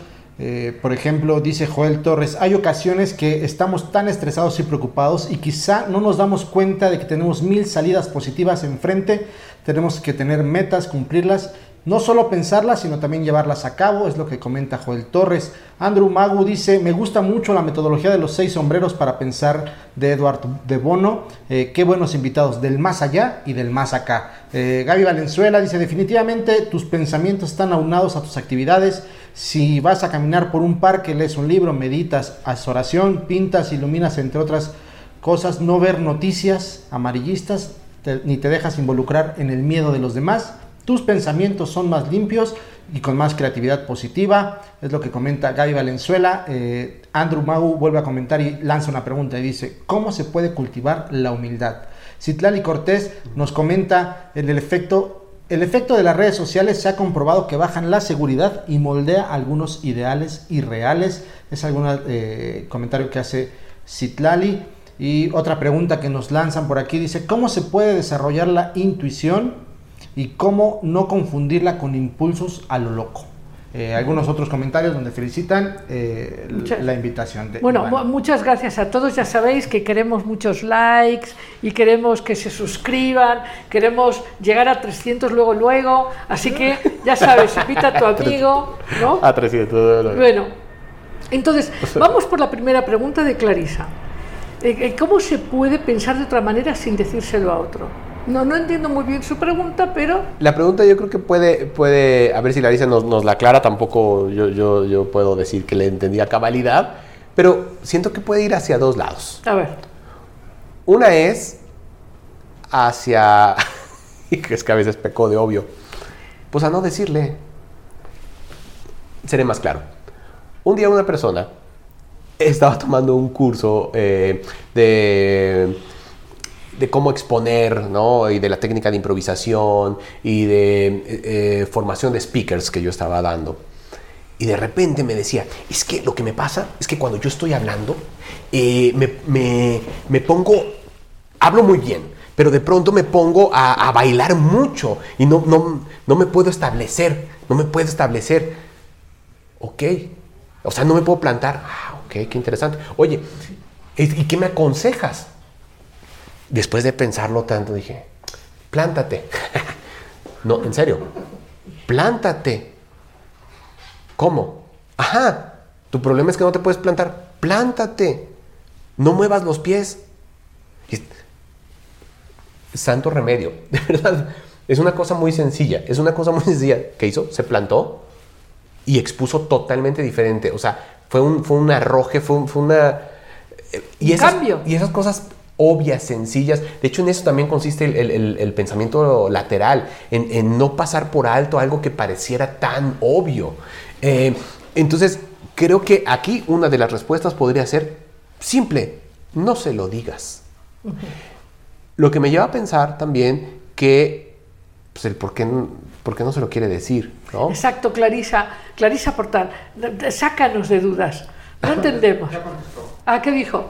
Por ejemplo, dice Joel Torres, hay ocasiones que estamos tan estresados y preocupados y quizá no nos damos cuenta de que tenemos mil salidas positivas enfrente. Tenemos que tener metas, cumplirlas, no solo pensarlas, sino también llevarlas a cabo, es lo que comenta Joel Torres. Andrew Magu dice, me gusta mucho la metodología de los seis sombreros para pensar de Eduard de Bono. Eh, qué buenos invitados del más allá y del más acá. Eh, Gaby Valenzuela dice, definitivamente tus pensamientos están aunados a tus actividades. Si vas a caminar por un parque, lees un libro, meditas, haces oración, pintas, iluminas, entre otras cosas, no ver noticias amarillistas, ni te dejas involucrar en el miedo de los demás. Tus pensamientos son más limpios y con más creatividad positiva. Es lo que comenta Gaby Valenzuela. Eh, Andrew Mau vuelve a comentar y lanza una pregunta y dice, ¿cómo se puede cultivar la humildad? Citlali Cortés nos comenta el, el efecto el efecto de las redes sociales se ha comprobado que bajan la seguridad y moldea algunos ideales irreales. Es algún eh, comentario que hace Citlali. Y otra pregunta que nos lanzan por aquí dice, ¿cómo se puede desarrollar la intuición y cómo no confundirla con impulsos a lo loco? Eh, algunos otros comentarios donde felicitan eh, Muchas- la invitación. De Bueno, muchas gracias a todos. Ya sabéis que queremos muchos likes y queremos que se suscriban. Queremos llegar a 300 luego, luego. Así que ya sabes, invita a tu <laughs> amigo, ¿no? A 300 Bueno, entonces, vamos por la primera pregunta de Clarisa. Eh, eh, ¿Cómo se puede pensar de otra manera sin decírselo a otro? No, no entiendo muy bien su pregunta, pero La pregunta yo creo que puede, puede a ver si Larisa nos, nos la aclara, tampoco yo, yo, yo puedo decir que le entendí a cabalidad, pero siento que puede ir hacia dos lados. a ver. Una es hacia, <laughs> es que a veces pecó de obvio, pues a no decirle. Seré más claro. Un día una persona estaba tomando un curso eh, de, de cómo exponer, ¿no? Y de la técnica de improvisación y de eh, formación de speakers que yo estaba dando. Y de repente me decía, es que lo que me pasa es que cuando yo estoy hablando, eh, me, me- me pongo, hablo muy bien, pero de pronto me pongo a, a bailar mucho y no, no, no me puedo establecer, no me puedo establecer. Ok. O sea, no me puedo plantar. Ok, qué interesante. Oye, ¿y qué me aconsejas? Después de pensarlo tanto, dije, plántate. <laughs> no, en serio, plántate. ¿Cómo? Ajá, tu problema es que no te puedes plantar. Plántate. No muevas los pies. Santo remedio, <laughs> de verdad. Es una cosa muy sencilla. Es una cosa muy sencilla. ¿Qué hizo? Se plantó y expuso totalmente diferente. O sea, fue un, fue un arroje, fue, una... Eh, y esas, cambio. Y esas cosas obvias, sencillas. De hecho, en eso también consiste el, pensamiento lateral, en, no pasar por alto algo que pareciera tan obvio. Eh, entonces, creo que aquí una de las respuestas podría ser simple, no se lo digas. Lo que me lleva a pensar también que pues, el por qué, por qué no se lo quiere decir. ¿No? Exacto, Clarisa, Clarisa Portal, sácanos de dudas. No entendemos. Ah, ¿qué dijo?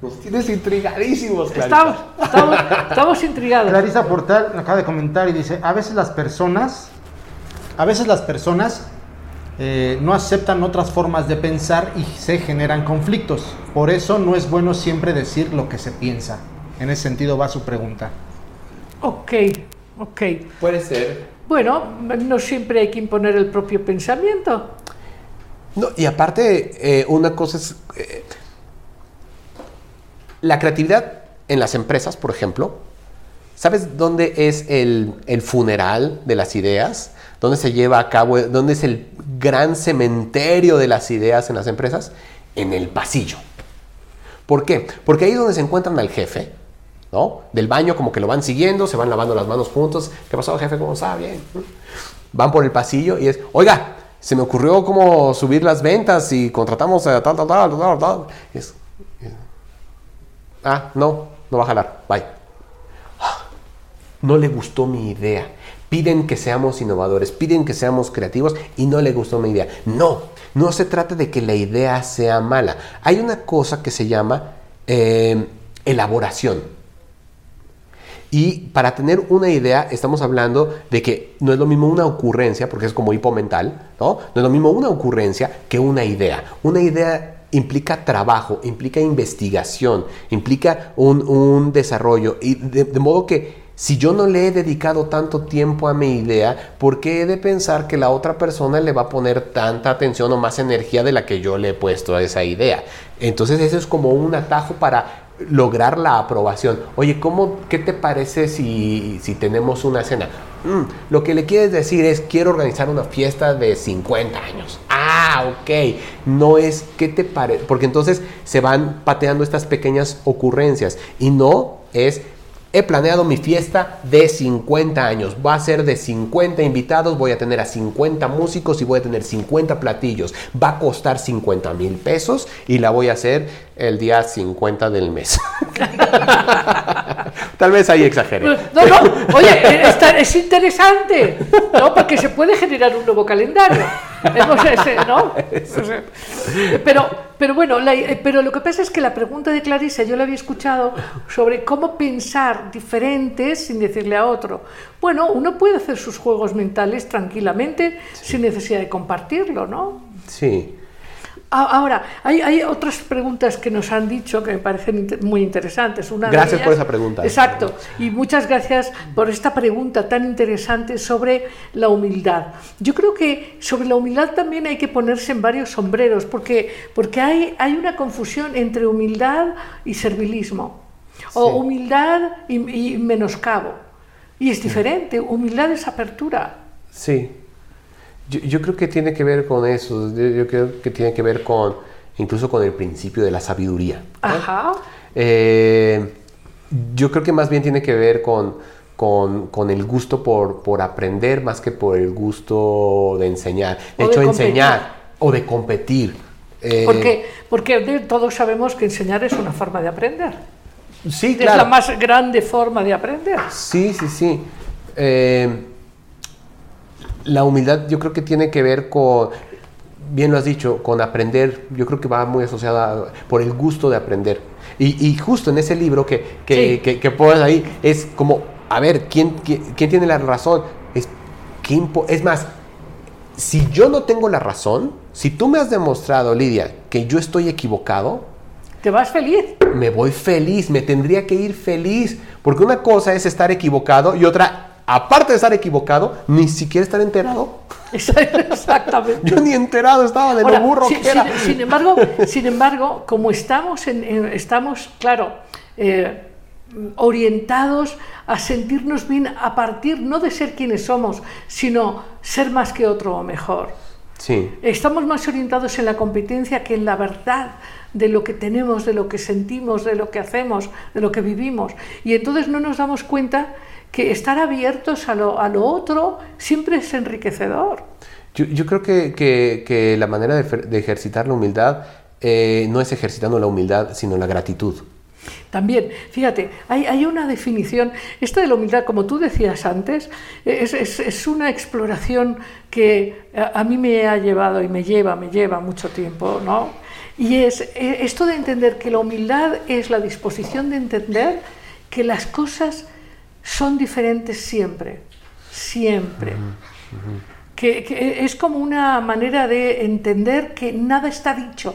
Nos tienes intrigadísimos, Clarisa. Estamos, estamos, intrigados. Clarisa Portal acaba de comentar y dice, a veces las personas, a veces las personas eh, no aceptan otras formas de pensar y se generan conflictos. Por eso no es bueno siempre decir lo que se piensa. En ese sentido va su pregunta. Ok, ok. Puede ser. Bueno, no siempre hay que imponer el propio pensamiento. No, y aparte, eh, una cosa es... Eh, la creatividad en las empresas, por ejemplo, ¿sabes dónde es el, el funeral de las ideas? ¿Dónde se lleva a cabo? ¿Dónde es el gran cementerio de las ideas en las empresas? En el pasillo. ¿Por qué? Porque ahí es donde se encuentran al jefe, Del baño como que lo van siguiendo, se van lavando las manos juntos. ¿Qué pasó, jefe? ¿Cómo está? Bien. Van por el pasillo y es, oiga, se me ocurrió cómo subir las ventas y contratamos a tal, tal, tal, tal, tal. Ah, no, no va a jalar, bye. No le gustó mi idea piden que seamos innovadores, piden que seamos creativos y no le gustó mi idea. No, no se trata de que la idea sea mala. Hay una cosa que se llama eh, elaboración. Y para tener una idea, estamos hablando de que no es lo mismo una ocurrencia, porque es como hipo mental, ¿no? No es lo mismo una ocurrencia que una idea. Una idea implica trabajo, implica investigación, implica un, desarrollo. Y de modo que si yo no le he dedicado tanto tiempo a mi idea, ¿por qué he de pensar que la otra persona le va a poner tanta atención o más energía de la que yo le he puesto a esa idea? Entonces eso es como un atajo para lograr la aprobación. Oye, ¿cómo, ¿qué te parece si, si tenemos una cena? Mm, lo que le quieres decir es, quiero organizar una fiesta de 50 años. Ah, ok. No es, ¿qué te parece? Porque entonces se van pateando estas pequeñas ocurrencias y no es He planeado mi fiesta de 50 años. Va a ser de 50 invitados, voy a tener a 50 músicos y voy a tener 50 platillos. Va a costar 50 mil pesos y la voy a hacer el día 50 del mes. <laughs> Tal vez ahí exagere. No, no, oye, es interesante, ¿no? Porque se puede generar un nuevo calendario. <laughs> ¿no? Pero, pero bueno, eh, pero lo que pasa es que la pregunta de Clarisa yo la había escuchado sobre cómo pensar diferente sin decirle a otro. Bueno, uno puede hacer sus juegos mentales tranquilamente sin necesidad de compartirlo, ¿no? Sí. Ahora, hay, otras preguntas que nos han dicho que me parecen muy interesantes. Una gracias por esa pregunta. Exacto. Y muchas gracias por esta pregunta tan interesante sobre la humildad. Yo creo que sobre la humildad también hay que ponerse en varios sombreros, porque, porque hay, hay una confusión entre humildad y servilismo, o humildad y, y menoscabo. Y es diferente, humildad es apertura. Sí, yo, creo que tiene que ver con eso, yo, creo que tiene que ver con, incluso con el principio de la sabiduría. Ajá. Eh, yo creo que más bien tiene que ver con, con, el gusto por, por, aprender más que por el gusto de enseñar. De hecho, enseñar o de competir. Eh, porque, porque todos sabemos que enseñar es una forma de aprender. Sí, claro. Es la más grande forma de aprender. Sí, sí, sí. Eh, la humildad yo creo que tiene que ver con, bien lo has dicho, con aprender, yo creo que va muy asociada por el gusto de aprender. Y, justo en ese libro que, que, que, pones ahí, es como, a ver, ¿quién, quién, tiene la razón? Es, es más, si yo no tengo la razón, si tú me has demostrado, Lidia, que yo estoy equivocado, ¿Te vas feliz? me voy feliz, me tendría que ir feliz, porque una cosa es estar equivocado y otra, aparte de estar equivocado, ni siquiera estar enterado. <laughs> Exactamente. Yo ni enterado estaba de Ahora, lo burro si- que era. sin, sin embargo, sin embargo, como estamos, en, en- estamos claro, eh, orientados a sentirnos bien a partir no de ser quienes somos, sino ser más que otro o mejor. Sí, Estamos más orientados en la competencia que en la verdad de lo que tenemos, de lo que sentimos, de lo que hacemos, de lo que vivimos. Y entonces no nos damos cuenta que estar abiertos a lo, a lo otro siempre es enriquecedor. yo, yo creo que, que- que la manera de, ejercitar la humildad eh, no es ejercitando la humildad, sino la gratitud. También, fíjate, hay, hay una definición, esta de la humildad, como tú decías antes, es, es- es una exploración que a, a mí me ha llevado y me lleva, me lleva mucho tiempo, ¿no? Y es eh, esto de entender que la humildad es la disposición de entender que las cosas son diferentes siempre, siempre. Que, que es como una manera de entender que nada está dicho.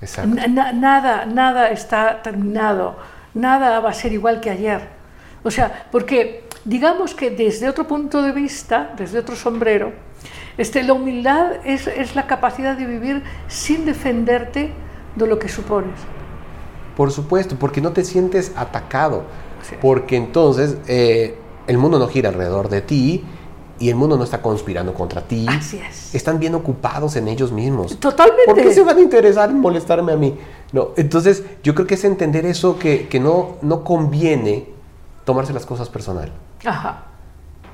Exacto. Na- na- nada, nada está terminado, nada va a ser igual que ayer. O sea, porque digamos que desde otro punto de vista, desde otro sombrero, este, la humildad es, es la capacidad de vivir sin defenderte de lo que supones. Por supuesto, porque no te sientes atacado. Porque entonces eh, el mundo no gira alrededor de ti y el mundo no está conspirando contra ti. Así es. Están bien ocupados en ellos mismos. Totalmente. ¿Por qué se van a interesar en molestarme a mí? No, entonces yo creo que es entender eso que, que no, no conviene tomarse las cosas personal. Ajá.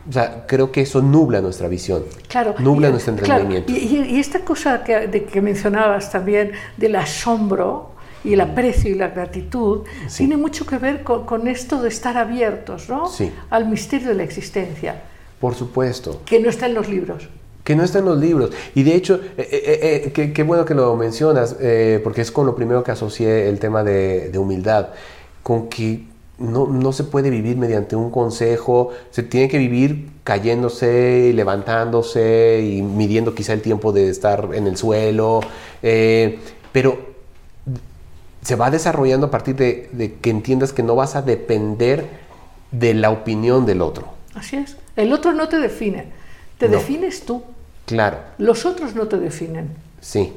O sea, creo que eso nubla nuestra visión. Claro. Nubla y- nuestro claro, entendimiento. y, y- y esta cosa que, de que mencionabas también del asombro y el aprecio y la gratitud Sí. tiene mucho que ver con, con esto de estar abiertos ¿no? Sí. al misterio de la existencia, Por supuesto. que no está en los libros. Que no está en los libros. Y de hecho, eh, eh, eh, qué, qué bueno que lo mencionas, eh, porque es con lo primero que asocié el tema de, de humildad, con que no, no se puede vivir mediante un consejo, se tiene que vivir cayéndose, y levantándose y midiendo quizá el tiempo de estar en el suelo, eh, pero se va desarrollando a partir de, de que entiendas que no vas a depender de la opinión del otro. Así es. El otro no te define, te No. defines tú. Claro. Los otros no te definen. Sí.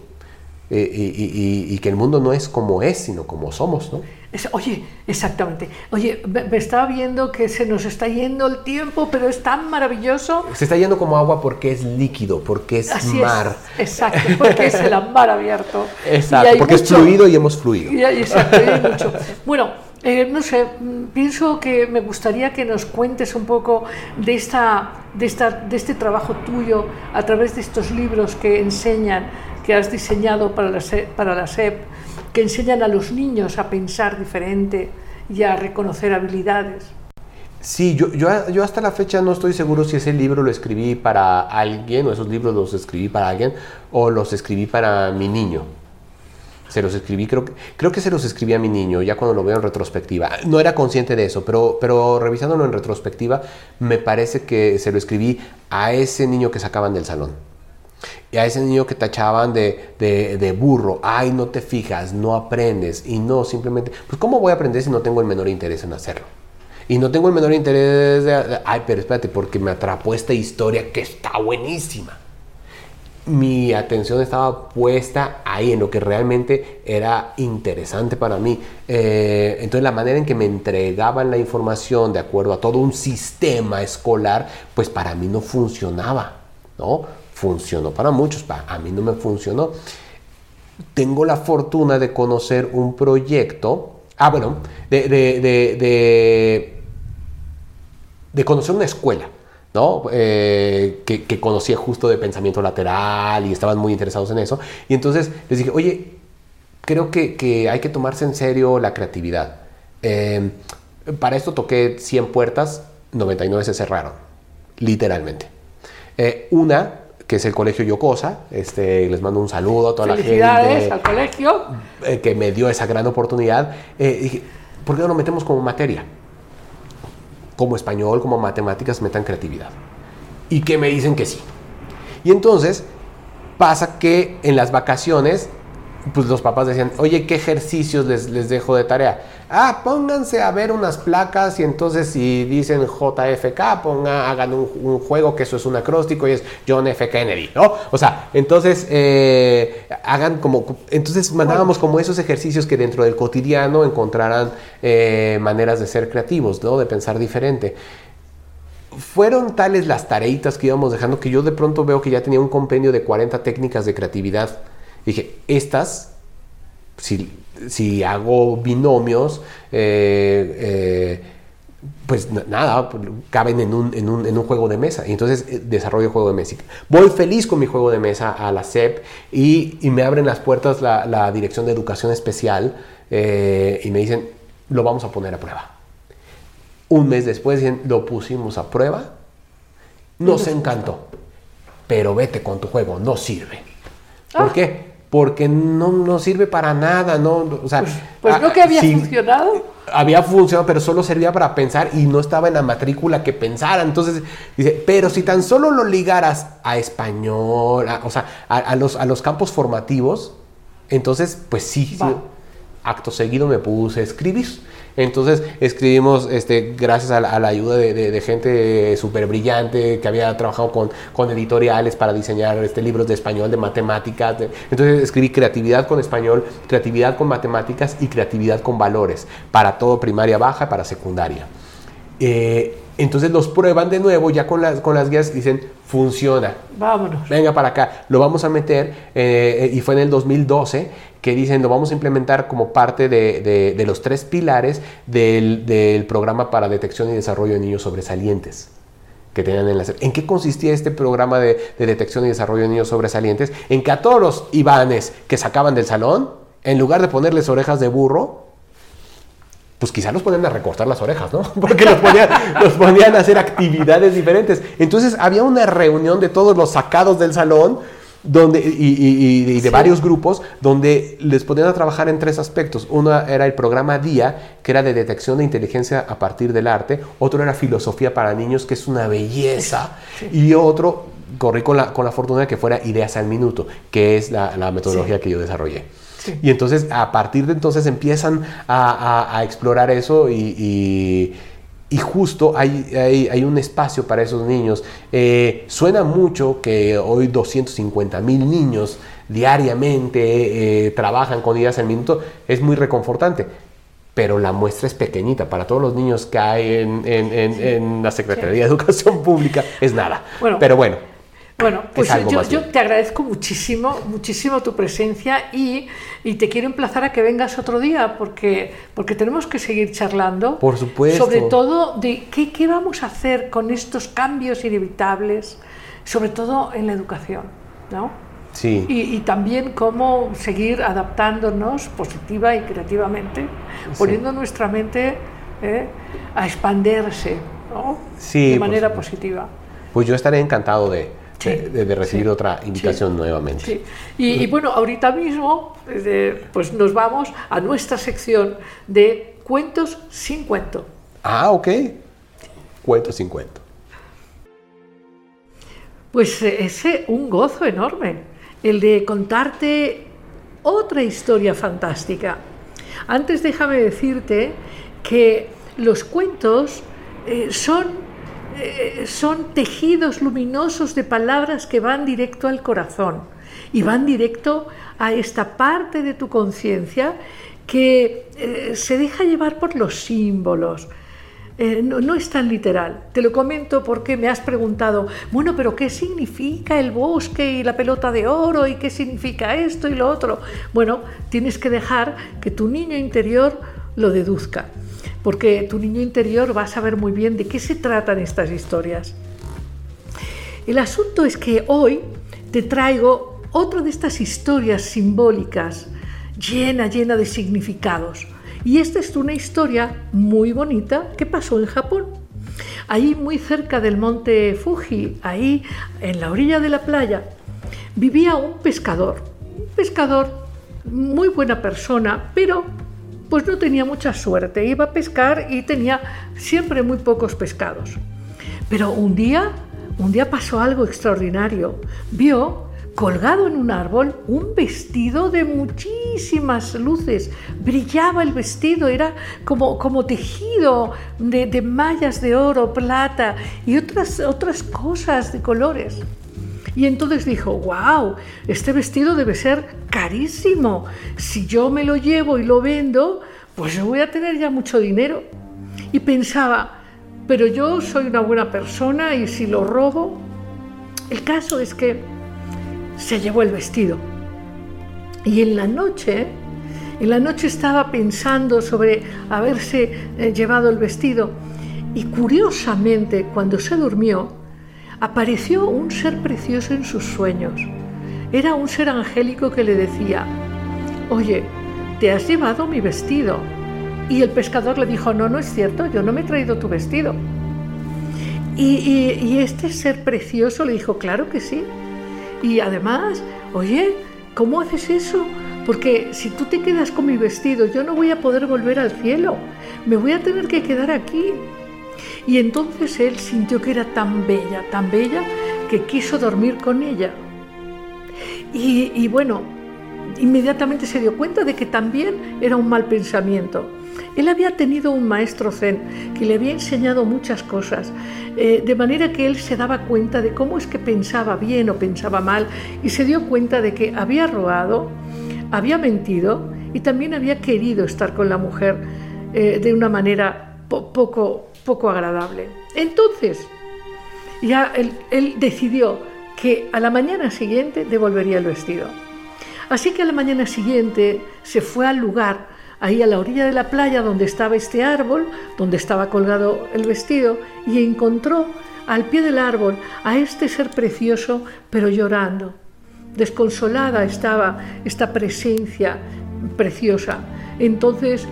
Eh, y, y- y- y que el mundo no es como es, sino como somos, ¿no? Es- oye, exactamente. Oye, me, me estaba viendo que se nos está yendo el tiempo, pero es tan maravilloso. Se está yendo como agua porque es líquido, porque es Así mar. es. Exacto, porque es el mar abierto. <laughs> Exacto, porque es fluido y hemos fluido. Y hay- exacto, y hay <laughs> mucho. Bueno, eh, no sé, pienso que me gustaría que nos cuentes un poco de, esta, de, esta, de este trabajo tuyo a través de estos libros que enseñan, que has diseñado para la, para la SEP, que enseñan a los niños a pensar diferente y a reconocer habilidades. Sí, yo, yo, yo hasta la fecha no estoy seguro si ese libro lo escribí para alguien, o esos libros los escribí para alguien, o los escribí para mi niño. Se los escribí, creo creo que se los escribí a mi niño, ya cuando lo veo en retrospectiva. No era consciente de eso, pero, pero revisándolo en retrospectiva, me parece que se lo escribí a ese niño que sacaban del salón. Y a ese niño que tachaban de, de, de burro, ay, no te fijas, no aprendes, y no, simplemente, pues ¿cómo voy a aprender si no tengo el menor interés en hacerlo? Y no tengo el menor interés de, ay, pero espérate, porque me atrapó esta historia que está buenísima. Mi atención estaba puesta ahí, en lo que realmente era interesante para mí. Eh, entonces la manera en que me entregaban la información de acuerdo a todo un sistema escolar, pues para mí no funcionaba, ¿no? Funcionó para muchos, a mí no me funcionó tengo la fortuna de conocer un proyecto, ah, bueno, de, de, de, conocer una escuela, ¿no? Eh, que, que conocía justo de pensamiento lateral y estaban muy interesados en eso. Y entonces les dije, oye, creo que, hay que tomarse en serio la creatividad. Eh, para esto toqué 100 puertas, 99 se cerraron, literalmente. Eh, una, que es el Colegio Yocosa, este, les mando un saludo a toda la Felicidades gente al colegio. eh, que me dio esa gran oportunidad. Eh, dije, ¿por qué no lo metemos como materia? Como español, como matemáticas, metan creatividad. Y que me dicen que sí. Y entonces pasa que en las vacaciones pues los papás decían, oye, ¿qué ejercicios les, les dejo de tarea? Ah, pónganse a ver unas placas y entonces si dicen JFK, ponga, hagan un, juego que eso es un acróstico y es John F. Kennedy, ¿no? O sea, entonces eh, hagan como, entonces mandábamos como esos ejercicios que dentro del cotidiano encontraran eh, maneras de ser creativos, ¿no? De pensar diferente fueron tales las tareitas que íbamos dejando que yo de pronto veo que ya tenía un compendio de 40 técnicas de creatividad Dije, estas, si, hago binomios, eh, eh, pues nada, caben en un, juego de mesa. Y entonces eh, desarrollo juego de mesa. Voy feliz con mi juego de mesa a la SEP y, me abren las puertas la, Dirección de Educación Especial y me dicen, lo vamos a poner a prueba. Un mes después dicen, lo pusimos a prueba, nos encantó, pero vete con tu juego, no sirve. ¿Por ah. qué? Porque no, no sirve para nada, ¿no? O sea, pues, pues no que había funcionado. Había funcionado, pero solo servía para pensar y no estaba en la matrícula que pensara. Entonces, dice, pero si tan solo lo ligaras a español, o sea, a, los, a los campos formativos, entonces, pues sí, sí, acto seguido me puse a escribir. Entonces escribimos, este, gracias a la, ayuda de, gente súper brillante que había trabajado con, editoriales para diseñar este, libros de español, de matemáticas. entonces escribí creatividad con español, creatividad con matemáticas y creatividad con valores para todo primaria baja, para secundaria. Eh, entonces los prueban de nuevo ya con las, con las guías y dicen, funciona. Vámonos. Venga para acá, lo vamos a meter. Eh, y fue en el 2012 que dicen, lo vamos a implementar como parte de, los tres pilares del, programa para detección y desarrollo de niños sobresalientes que tenían en la ¿En qué consistía este programa de, detección y desarrollo de niños sobresalientes? En que a todos los Ivanes que sacaban del salón, en lugar de ponerles orejas de burro, pues quizá los ponían a recortar las orejas, ¿no? <laughs> Porque los ponían, los ponían a hacer actividades diferentes. Entonces había una reunión de todos los sacados del salón donde, y, de varios grupos donde les ponían a trabajar en tres aspectos. Uno era el programa DIA, que era de detección de inteligencia a partir del arte. Otro era filosofía para niños, que es una belleza. Y otro, corrí con la, con la fortuna de que fuera ideas al minuto, que es la, metodología que yo desarrollé. Y entonces, a partir de entonces empiezan a, explorar eso y, justo hay, hay, un espacio para esos niños. Eh, suena mucho que hoy 250 mil niños diariamente eh, trabajan con ideas al minuto, es muy reconfortante. Pero la muestra es pequeñita. Para todos los niños que hay en, la Secretaría de Educación Pública es nada. Pero bueno, bueno, pues yo, te agradezco muchísimo, muchísimo tu presencia y, te quiero emplazar a que vengas otro día porque, porque tenemos que seguir charlando. Por supuesto. Sobre todo de qué, qué vamos a hacer con estos cambios inevitables, sobre todo en la educación, ¿no? Sí. Y, también cómo seguir adaptándonos positiva y creativamente, poniendo nuestra mente ¿eh? a expandirse ¿no? sí, de manera positiva. Pues yo estaré encantado de, de, recibir otra invitación nuevamente. Y, bueno, ahorita mismo pues nos vamos a nuestra sección de cuentos sin cuento. Ah, ok. Cuentos sin cuento. Pues eh, es un gozo enorme el de contarte otra historia fantástica. Antes déjame decirte que los cuentos eh, son eh, son tejidos luminosos de palabras que van directo al corazón y van directo a esta parte de tu conciencia que eh, se deja llevar por los símbolos. Eh, no, no, es tan literal. Te lo comento porque me has preguntado, bueno, pero ¿qué significa el bosque y la pelota de oro y qué significa esto y lo otro? Bueno, tienes que dejar que tu niño interior lo deduzca porque tu niño interior va a saber muy bien de qué se tratan estas historias. El asunto es que hoy te traigo otra de estas historias simbólicas, llena, llena de significados. Y esta es una historia muy bonita que pasó en Japón. Ahí muy cerca del monte Fuji, ahí en la orilla de la playa, vivía un pescador. Un pescador, muy buena persona, pero pues no tenía mucha suerte. Iba a pescar y tenía siempre muy pocos pescados. Pero un día un día pasó algo extraordinario. Vio colgado en un árbol un vestido de muchísimas luces. Brillaba el vestido, era como, como tejido de, de mallas de oro, plata y otras, otras cosas de colores. Y entonces dijo, wow, este vestido debe ser carísimo. Si yo me lo llevo y lo vendo, pues yo voy a tener ya mucho dinero. Y pensaba, pero yo soy una buena persona y si lo robo... El caso es que se llevó el vestido. Y en la noche, en la noche estaba pensando sobre haberse eh, llevado el vestido y curiosamente cuando se durmió, apareció un ser precioso en sus sueños. Era un ser angélico que le decía, oye, te has llevado mi vestido. Y el pescador le dijo, no, no es cierto, yo no me he traído tu vestido. Y, y este ser precioso le dijo, claro que sí, y además, oye, ¿cómo haces eso? Porque si tú te quedas con mi vestido, yo no voy a poder volver al cielo. Me voy a tener que quedar aquí. Y entonces él sintió que era tan bella, tan bella, que quiso dormir con ella. Y, bueno, inmediatamente se dio cuenta de que también era un mal pensamiento. Él había tenido un maestro zen que le había enseñado muchas cosas, eh, de manera que él se daba cuenta de cómo es que pensaba bien o pensaba mal y se dio cuenta de que había robado, había mentido y también había querido estar con la mujer eh, de una manera poco, poco agradable. Entonces, ya él, decidió que a la mañana siguiente devolvería el vestido. Así que a la mañana siguiente se fue al lugar ahí a la orilla de la playa donde estaba este árbol, donde estaba colgado el vestido, y encontró al pie del árbol a este ser precioso, pero llorando. Desconsolada estaba esta presencia preciosa. Entonces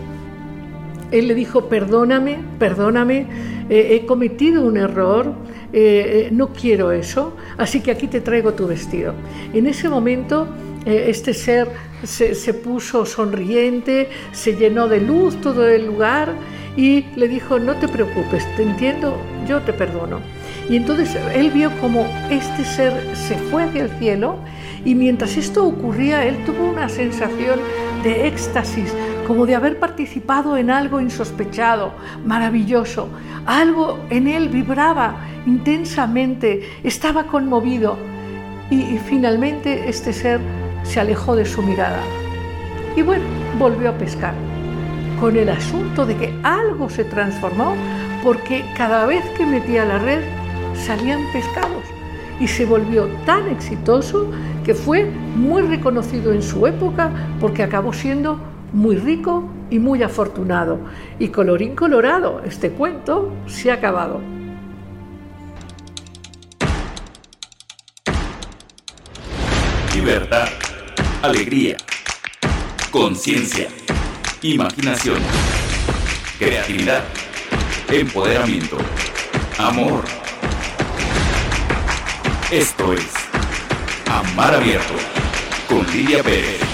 él le dijo, perdóname, perdóname, eh, he cometido un error, eh, eh, no quiero eso, así que aquí te traigo tu vestido. En ese momento este ser se, puso sonriente, se llenó de luz todo el lugar y le dijo, no te preocupes, te entiendo, yo te perdono. Y entonces él vio como este ser se fue hacia el cielo y mientras esto ocurría él tuvo una sensación de éxtasis, como de haber participado en algo insospechado, maravilloso. Algo en él vibraba intensamente, estaba conmovido y, finalmente este ser se alejó de su mirada. Y bueno, volvió a pescar, con el asunto de que algo se transformó porque cada vez que metía la red salían pescados y se volvió tan exitoso que fue muy reconocido en su época porque acabó siendo muy rico y muy afortunado. Y colorín colorado, este cuento se ha acabado. Libertad alegría, conciencia, imaginación, creatividad, empoderamiento, amor. Esto es Amar Abierto con Lidia Pérez.